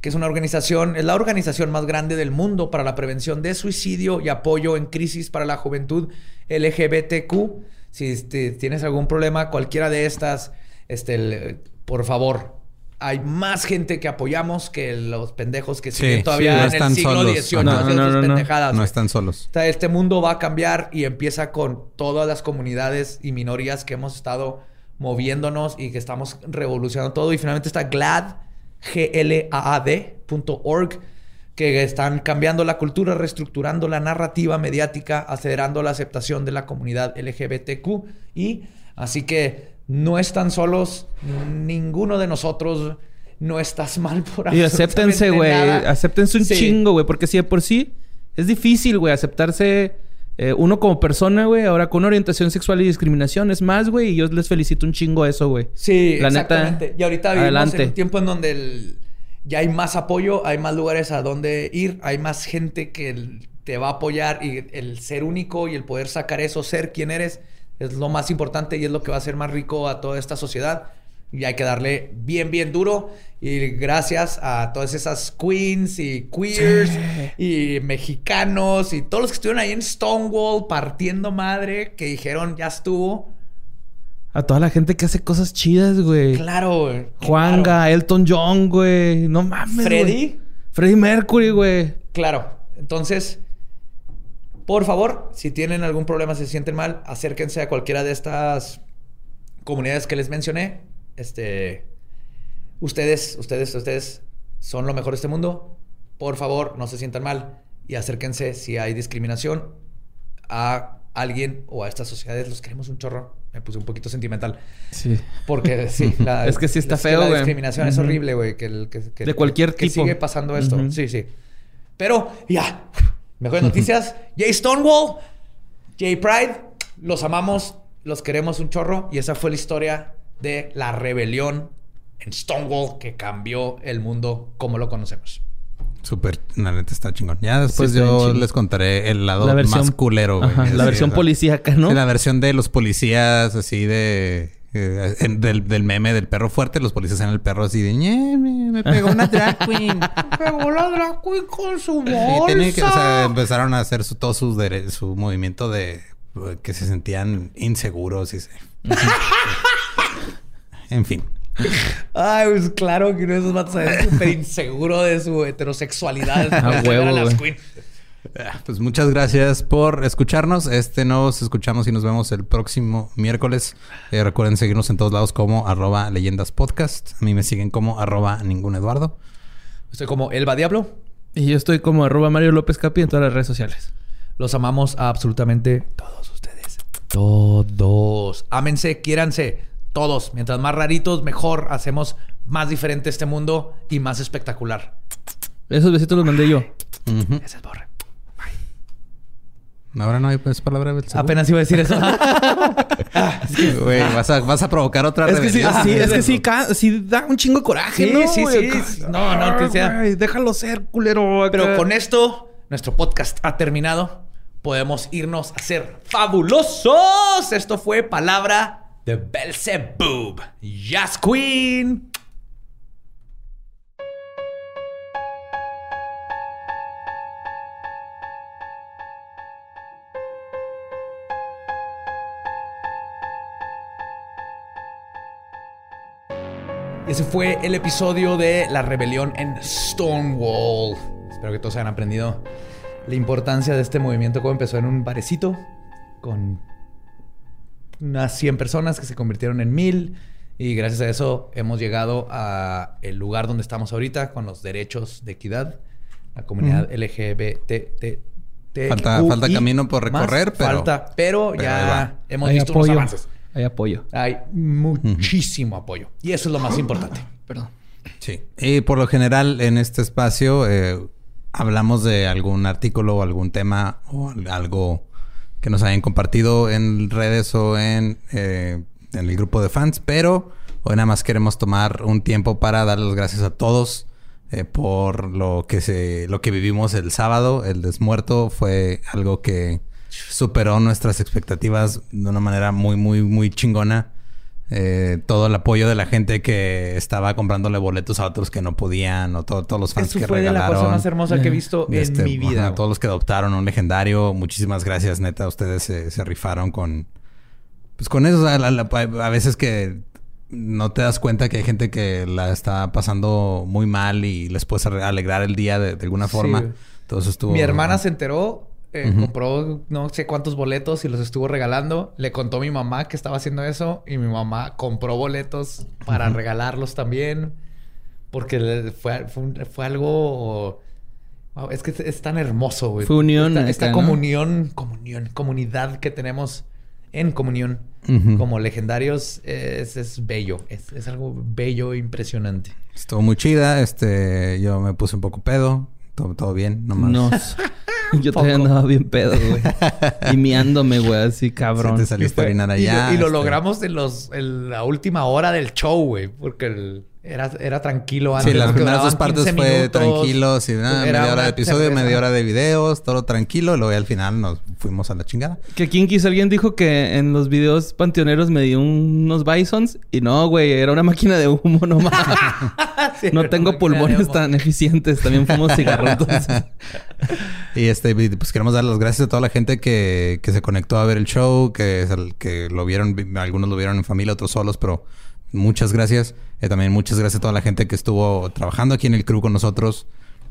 que es una organización, es la organización más grande del mundo para la prevención de suicidio y apoyo en crisis para la juventud LGBTQ. Si este, tienes algún problema, cualquiera de estas, este, el- por favor. Hay más gente que apoyamos que los pendejos que siguen sí, todavía no en están el siglo. XVIII No, haciendo no, sus no, no. pendejadas. No están solos. Este mundo va a cambiar y empieza con todas las comunidades y minorías que hemos estado moviéndonos y que estamos revolucionando todo. Y finalmente está GLAD, G-L-A-A-D.org, que están cambiando la cultura, reestructurando la narrativa mediática, acelerando la aceptación de la comunidad LGBTQ. Y así que no están solos, ninguno de nosotros no estás mal por Y acéptense, güey. Acéptense un Sí. chingo, güey. Porque si de por sí es difícil, güey, aceptarse eh, uno como persona, güey. Ahora con orientación sexual y discriminación es más, güey. Y yo les felicito un chingo eso, güey. Sí, La neta, exactamente. y ahorita vivimos adelante. en un tiempo en donde el- ya hay más apoyo, hay más lugares a donde ir, hay más gente que el- te va a apoyar y el ser único y el poder sacar eso, ser quien eres, es lo más importante y es lo que va a hacer más rico a toda esta sociedad. Y hay que darle bien, bien duro. Y gracias a todas esas queens y queers y mexicanos y todos los que estuvieron ahí en Stonewall partiendo madre, que dijeron ya estuvo. A toda la gente que hace cosas chidas, güey. Claro, güey. Juanga, Claro. Elton John, güey. No mames, Freddy. güey. Freddie Mercury, güey. Claro. Entonces, por favor, si tienen algún problema, se sienten mal, acérquense a cualquiera de estas comunidades que les mencioné. Este, ustedes, ustedes, ustedes son lo mejor de este mundo. Por favor, no se sientan mal y acérquense si hay discriminación a alguien o a estas sociedades. Los queremos un chorro. Me puse un poquito sentimental. Sí. Porque sí, la- Es que sí está es feo, La discriminación es horrible, güey. Que, el- que- que- De cualquier que tipo. sigue pasando esto. Sí, sí. Pero ya, mejores noticias. Jay Stonewall, Jay Pride, los amamos, los queremos un chorro. Y esa fue la historia de la rebelión en Stonewall que cambió el mundo como lo conocemos. Súper, la neta está chingón. Ya después Sí, yo les contaré el lado La versión- más culero, güey. Ajá, la Sí, versión policíaca, ¿no? sí, la versión de los policías así de... eh, en- del, del meme del perro fuerte, los policías en el perro así de... "Ñe, me, me pegó una drag queen. Pegó la drag queen con su Sí, tenía que- o sea, empezaron a hacer su, todo dere- su movimiento de eh, que se sentían inseguros y se... en fin. Ay, pues claro que uno de esos vatos es súper inseguro de su heterosexualidad. A huevo, ver las queen. Ah, Pues muchas gracias por escucharnos. Este nos escuchamos y nos vemos el próximo miércoles. Eh, recuerden seguirnos en todos lados como arroba leyendas podcast. A mí me siguen como arroba ningún Eduardo. Estoy como Elba Diablo. Y yo estoy como arroba Mario López Capi en todas las redes sociales. Los amamos a absolutamente todos ustedes. Todos. Ámense, quiéranse. Todos. Mientras más raritos, mejor. Hacemos más diferente este mundo y más espectacular. Esos besitos los mandé yo. Ujú. Ese es Borre. Ahora no hay pues palabra del seguro. Apenas iba a decir eso. Güey, vas a, vas a provocar otra Es que sí, sí, es que sí, sí da un chingo de coraje, Sí, ¿no? sí, güey? sí. No, no, que sea- Ay, déjalo ser, culero. acá. Pero con esto, nuestro podcast ha terminado. Podemos irnos a ser fabulosos. Esto fue palabra de Belzebub. Jazz Queen. Ese fue el episodio de la rebelión en Stonewall. Espero que todos hayan aprendido la importancia de este movimiento, cómo empezó en un barecito con unas 100 personas que se convirtieron en mil y gracias a eso hemos llegado a el lugar donde estamos ahorita con los derechos de equidad, la comunidad LGBT. Falta, falta camino por recorrer, pero falta, pero, ya hemos Hay visto apoyo. unos avances. Hay apoyo. Hay muchísimo apoyo y eso es lo más importante. Perdón. Sí. Y por lo general en este espacio eh, hablamos de algún artículo o algún tema o al- algo que nos hayan compartido en redes o en, eh, en el grupo de fans, pero hoy nada más queremos tomar un tiempo para dar las gracias a todos eh, por lo que se lo que vivimos el sábado, el desmuerto fue algo que superó nuestras expectativas de una manera muy muy muy chingona eh, todo el apoyo de la gente que estaba comprándole boletos a otros que no podían, o todo- todos los fans Eso que fue de la regalaron. cosa más hermosa que he visto en Este, mi vida. ajá, todos los que adoptaron un legendario, muchísimas gracias, neta. Ustedes se, se rifaron con. Pues con eso, a, la- la- a veces que no te das cuenta que hay gente que la está pasando muy mal y les puedes alegrar el día de, de alguna Sí, forma. güey. Todo eso estuvo. Mi hermana se enteró, eh, compró no sé cuántos boletos y los estuvo regalando. Le contó a mi mamá que estaba haciendo eso y mi mamá compró boletos para regalarlos también. Porque fue, fue, algo... wow, es que es, es tan hermoso, güey. Fue unión Esta, acá, esta ¿no? comunión, comunión, comunidad que tenemos en comunión como legendarios es, es bello. Es, es algo bello e impresionante. Estuvo muy chida. Este, yo me puse un poco pedo. Todo, todo bien, nomás. No. Yo todavía andaba bien pedo, güey. y miándome, güey, así cabrón. Sí te saliste a fue- orinar y lo- allá. Y lo, este. logramos en, los, en la última hora del show, güey. Porque el- era, era tranquilo antes. Sí, las primeras dos partes 15 fue minutos. tranquilo, sí, nada, Era media hora una de episodio, cerveza. media hora de videos, todo tranquilo, y luego al final nos fuimos a la chingada. Que Kiss alguien dijo que en los videos panteoneros me dio unos bisons. Y no, güey, era una máquina de humo nomás. Sí, no tengo una pulmones tan eficientes. También fuimos cigarros. entonces. Y este, pues queremos dar las gracias a toda la gente que, que se conectó a ver el show, que, que lo vieron, vi- algunos lo vieron en familia, otros solos, pero muchas gracias. Eh, también muchas gracias a toda la gente que estuvo trabajando aquí en el crew con nosotros.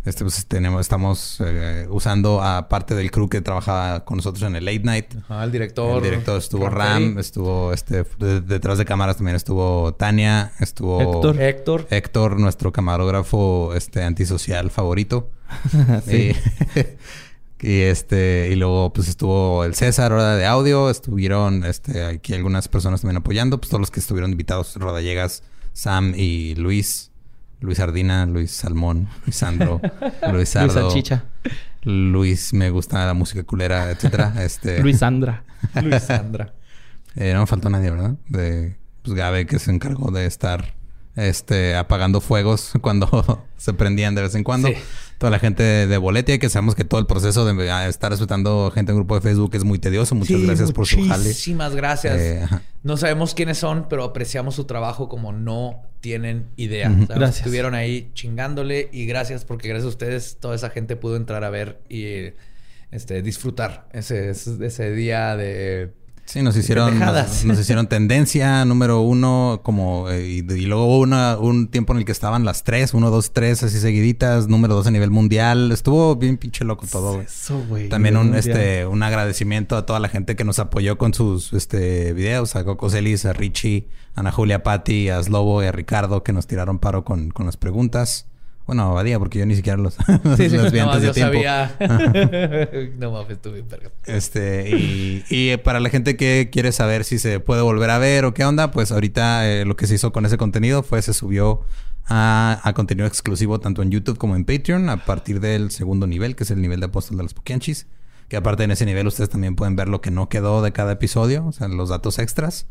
Este, pues tenemos, estamos eh, usando a parte del crew que trabajaba con nosotros en el late night. Ajá, el director. El director estuvo Ram estuvo este de- detrás de cámaras también estuvo Tania, estuvo Héctor. Héctor. Héctor, nuestro camarógrafo este antisocial favorito. Sí. Y, este, y luego pues estuvo el César, hora de audio, estuvieron este aquí algunas personas también apoyando, pues todos los que estuvieron invitados, Rodallegas, Sam y Luis, Luis Ardina, Luis Salmón, Luis Sandro, Luis Luis Sardo, Salchicha. Luis me gusta la música culera, etcétera. Este Luis Sandra. Luis Sandra. eh, no me faltó nadie, ¿verdad? De pues Gabe que se encargó de estar este apagando fuegos cuando se prendían de vez en cuando. Sí. Toda la gente de, Boletia, que sabemos que todo el proceso de ah, estar respetando gente en grupo de Facebook es muy tedioso. Muchas Sí, gracias por su jale. Muchísimas gracias. Eh. No sabemos quiénes son, pero apreciamos su trabajo como no tienen idea. Gracias. Estuvieron ahí chingándole y gracias porque gracias a ustedes toda esa gente pudo entrar a ver y este, disfrutar ese, ese día de... Sí, nos hicieron, nos, nos hicieron tendencia número uno, como, eh, y, y luego hubo una, un tiempo en el que estaban las tres, uno, dos, tres, así seguiditas, número dos a nivel mundial. Estuvo bien pinche loco todo, güey. Eso, güey. También un, este, un agradecimiento a toda la gente que nos apoyó con sus este, videos, a Coco Celis, a Richie, a Ana Julia Patti, a Slobo y a Ricardo que nos tiraron paro con, con las preguntas. Bueno, a Badía, porque yo ni siquiera los, Sí, sí, los vi no, antes de yo tiempo. sabía. no mames, estuve verga. Este, y, y para la gente que quiere saber si se puede volver a ver o qué onda, pues ahorita eh, lo que se hizo con ese contenido fue se subió a, a contenido exclusivo tanto en YouTube como en Patreon a partir del segundo nivel, que es el nivel de apóstol de los Pokianchis. Que aparte en ese nivel ustedes también pueden ver lo que no quedó de cada episodio, o sea, los datos extras.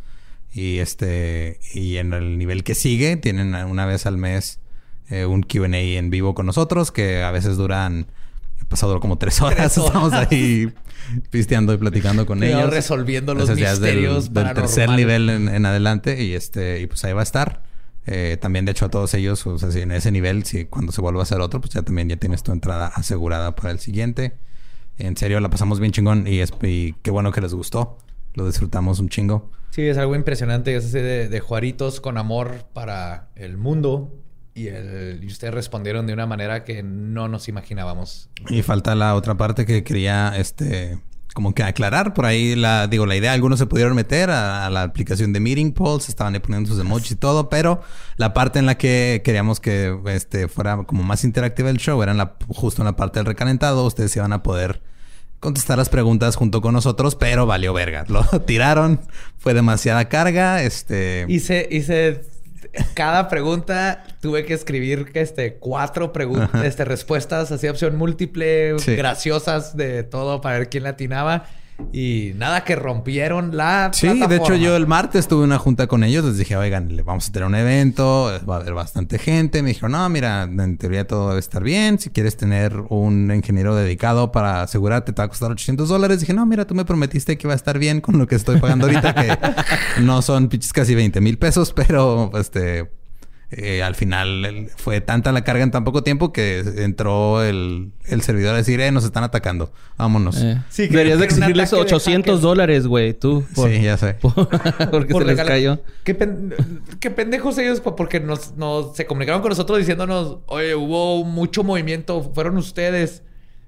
Y este, y en el nivel que sigue, tienen una vez al mes eh, un QA en vivo con nosotros, que a veces duran, pasado como tres horas. Tres horas. Estamos ahí pisteando y platicando con Cuidado, ellos. resolviendo los Ese ya es del- misterios del, tercer nivel en, en adelante. Y este, y pues ahí va a estar. Eh, también, de hecho, a todos ellos, o sea, si en ese nivel, si cuando se vuelva a hacer otro, pues ya también ya tienes tu entrada asegurada para el siguiente. En serio, la pasamos bien chingón y, es, y qué bueno que les gustó. lo disfrutamos un chingo. Sí, es algo impresionante. Es ese de, de Juaritos con amor para el mundo. Y, el, y ustedes respondieron de una manera que no nos imaginábamos. Y falta la otra parte que quería, este, como que aclarar. Por ahí, la, digo, la idea, algunos se pudieron meter a, a la aplicación de Meeting Polls, estaban ahí poniendo sus emojis y todo, pero la parte en la que queríamos que este, fuera como más interactiva el show era en la, justo en la parte del recalentado. Ustedes iban a poder contestar las preguntas junto con nosotros, pero valió verga. Lo tiraron, fue demasiada carga. Este. Hice, hice cada pregunta tuve que escribir este cuatro preguntas, este, respuestas, así opción múltiple, Sí. graciosas de todo para ver quién latinaba. Y nada que rompieron la Sí, de hecho plataforma. yo el martes tuve una junta con ellos, les dije, oigan, le vamos a tener un evento, va a haber bastante gente. Me dijeron, no, mira, en teoría todo debe estar bien. Si quieres tener un ingeniero dedicado para asegurarte, te va a costar 800 dólares. Dije, no, mira, tú me prometiste que iba a estar bien con lo que estoy pagando ahorita, que no son casi 20 mil pesos, pero este... eh, al final el- fue tanta la carga en tan poco tiempo que entró el, el servidor a decir, eh, nos están atacando, vámonos. Eh. Sí, que- Deberías de que exigirles ataque de 800 hackers. dólares, güey, tú. por- Sí, ya sé. por- porque Por se les cayó. Qué, pen- qué pendejos ellos po- porque nos, nos- se comunicaron con nosotros diciéndonos, oye, hubo mucho movimiento, fueron ustedes.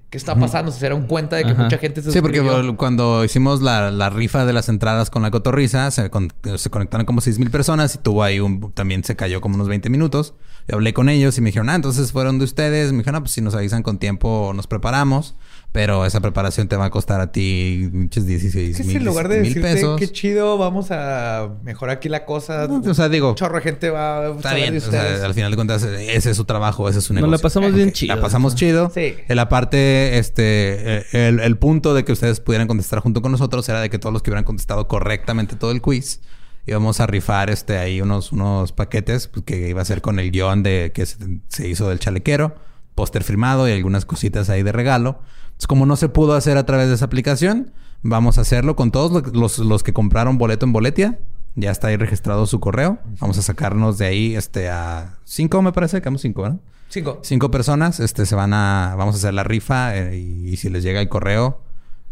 ¿Qué está pasando? Se dieron cuenta de que Ajá. mucha gente se Sí, porque suscribió. cuando hicimos la, la rifa de las entradas con la cotorriza, se, con- se conectaron como 6 mil personas y tuvo ahí un... También se cayó como unos 20 minutos. Y hablé con ellos y me dijeron, ah, entonces fueron de ustedes. Me dijeron, ah, pues si nos avisan con tiempo nos preparamos. Pero esa preparación te va a costar a ti pinches 16 Que si mil en lugar de decirte pesos. qué chido, vamos a mejorar aquí la cosa. No, o sea, digo, un chorro de gente va a Está bien, de o ustedes. sea, al final de cuentas, ese es su trabajo, ese es su Nos negocio. la pasamos bien chido. La pasamos chido. Sí. En la parte, este, eh, el, el punto de que ustedes pudieran contestar junto con nosotros era de que todos los que hubieran contestado correctamente todo el quiz, íbamos a rifar, este, ahí unos, unos paquetes pues, que iba a ser con el guion de que se, se hizo del chalequero, póster firmado y algunas cositas ahí de regalo. Entonces, como no se pudo hacer a través de esa aplicación, vamos a hacerlo con todos los, los, los que compraron boleto en Boletia. Ya está ahí registrado su correo. Vamos a sacarnos de ahí este a cinco, me parece, quedamos cinco, ¿verdad? Cinco. Cinco personas, este se van a, vamos a hacer la rifa eh, y, y si les llega el correo,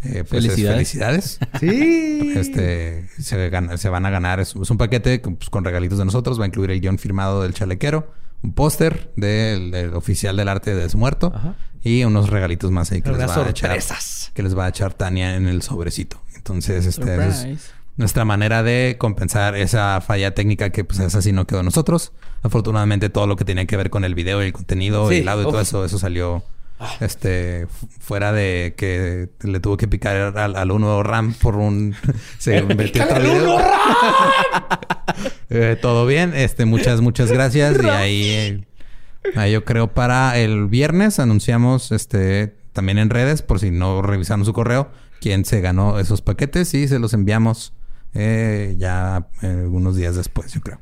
eh, pues es Felicidades. felicidades. Sí. Este se, gana- se van a ganar, es, es un paquete con, pues, con regalitos de nosotros, va a incluir el guion firmado del chalequero, un póster del, del oficial del arte de su muerto Ajá. Y unos regalitos más ahí que les va a echar, que les va a echar Tania en el sobrecito. Entonces, este es Surprise. nuestra manera de compensar esa falla técnica que pues esa sí no quedó en nosotros. Afortunadamente todo lo que tenía que ver con el video y el contenido y el audio y todo eso, eso salió este fu- fuera de que le tuvo que picar al, al uno RAM por un se metió otro video. Eh, todo bien, este muchas muchas gracias y ahí eh, ahí yo creo para el viernes anunciamos este también en redes por si no revisaron su correo quién se ganó esos paquetes y se los enviamos eh, ya eh, unos días después, yo creo.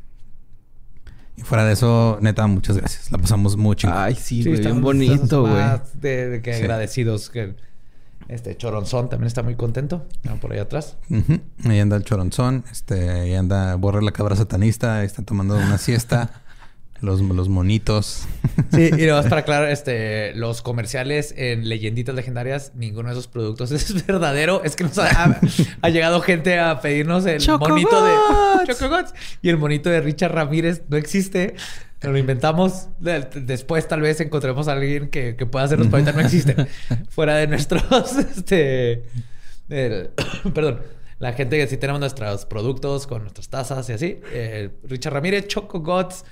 Y fuera de eso, neta, muchas gracias. La pasamos chingón. Ay, sí, Sí, güey. Bien bonito, güey. más De, de que Sí. agradecidos que este Choronzón también está muy contento. Por ahí atrás. Ujú. Ahí anda el choronzón, este, ahí anda Borre la cabra satanista, ahí está tomando una siesta. Los, los monitos. Sí, y nomás para aclarar, este, los comerciales en leyenditas legendarias, ninguno de esos productos es verdadero. Es que nos ha, ha- ha llegado gente a pedirnos el monito de Chocogots y el monito de Richard Ramírez no existe. Lo inventamos. De- Después tal vez encontremos a alguien que, que pueda hacerlos, pero ahorita no existe. Fuera de nuestros, este, el- perdón. La gente que sí tenemos nuestros productos con nuestras tazas y así. eh, Richard Ramírez, Choco Gods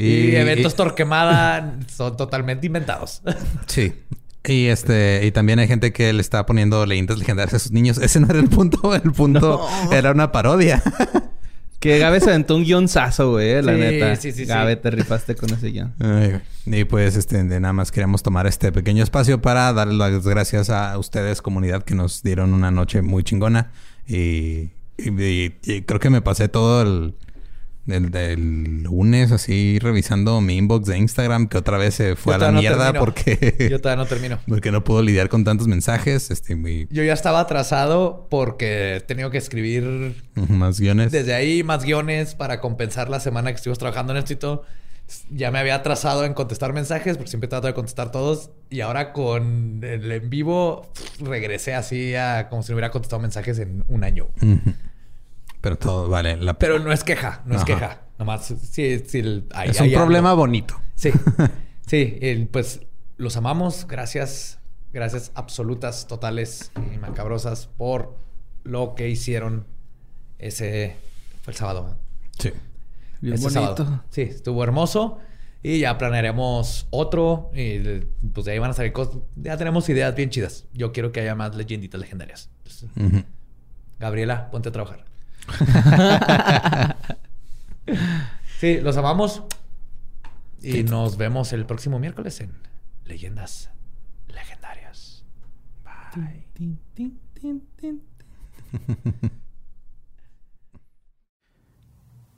y, Y- eventos y- Torquemada son totalmente inventados. Sí. Y este, y también hay gente que le está poniendo leyendas legendarias a sus niños. Ese no era el punto, el punto era una parodia. Que Gabe se aventó un guionzazo, güey. La Sí, neta. sí, sí, sí. Gabe, te rifaste con ese guion. Ay, y pues este de nada más queríamos tomar este pequeño espacio para darles las gracias a ustedes comunidad que nos dieron una noche muy chingona y, y- y- y creo que me pasé todo el del, del lunes así revisando mi inbox de Instagram que otra vez se fue Yo a la no mierda termino. porque Yo todavía no termino. porque no puedo lidiar con tantos mensajes este muy Yo ya estaba atrasado porque he tenido que escribir más guiones desde ahí más guiones para compensar la semana que estuvimos trabajando en esto y todo. Ya me había atrasado en contestar mensajes porque siempre trato de contestar todos. Y ahora con el en vivo regresé así a como si no hubiera contestado mensajes en un año. Ujú. Pero todo vale la pena. Pero no es queja, no es queja. Nomás, sí, sí, el- ahí- es un problema bonito. Sí, sí, el- pues los amamos. Gracias, gracias absolutas, totales y macabrosas por lo que hicieron ese fue el sábado. ¿eh? Sí. Bien Este bonito. sábado. Sí, estuvo hermoso. Y ya planearemos otro. Y pues de ahí van a salir cosas. Ya tenemos ideas bien chidas. Yo quiero que haya más leyenditas legendarias. Entonces. Gabriela, ponte a trabajar. sí, los amamos. Y nos vemos el próximo miércoles en Leyendas Legendarias. Bye.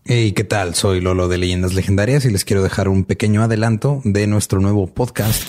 Hey, ¿qué tal? Soy Lolo de Leyendas Legendarias y les quiero dejar un pequeño adelanto de nuestro nuevo podcast.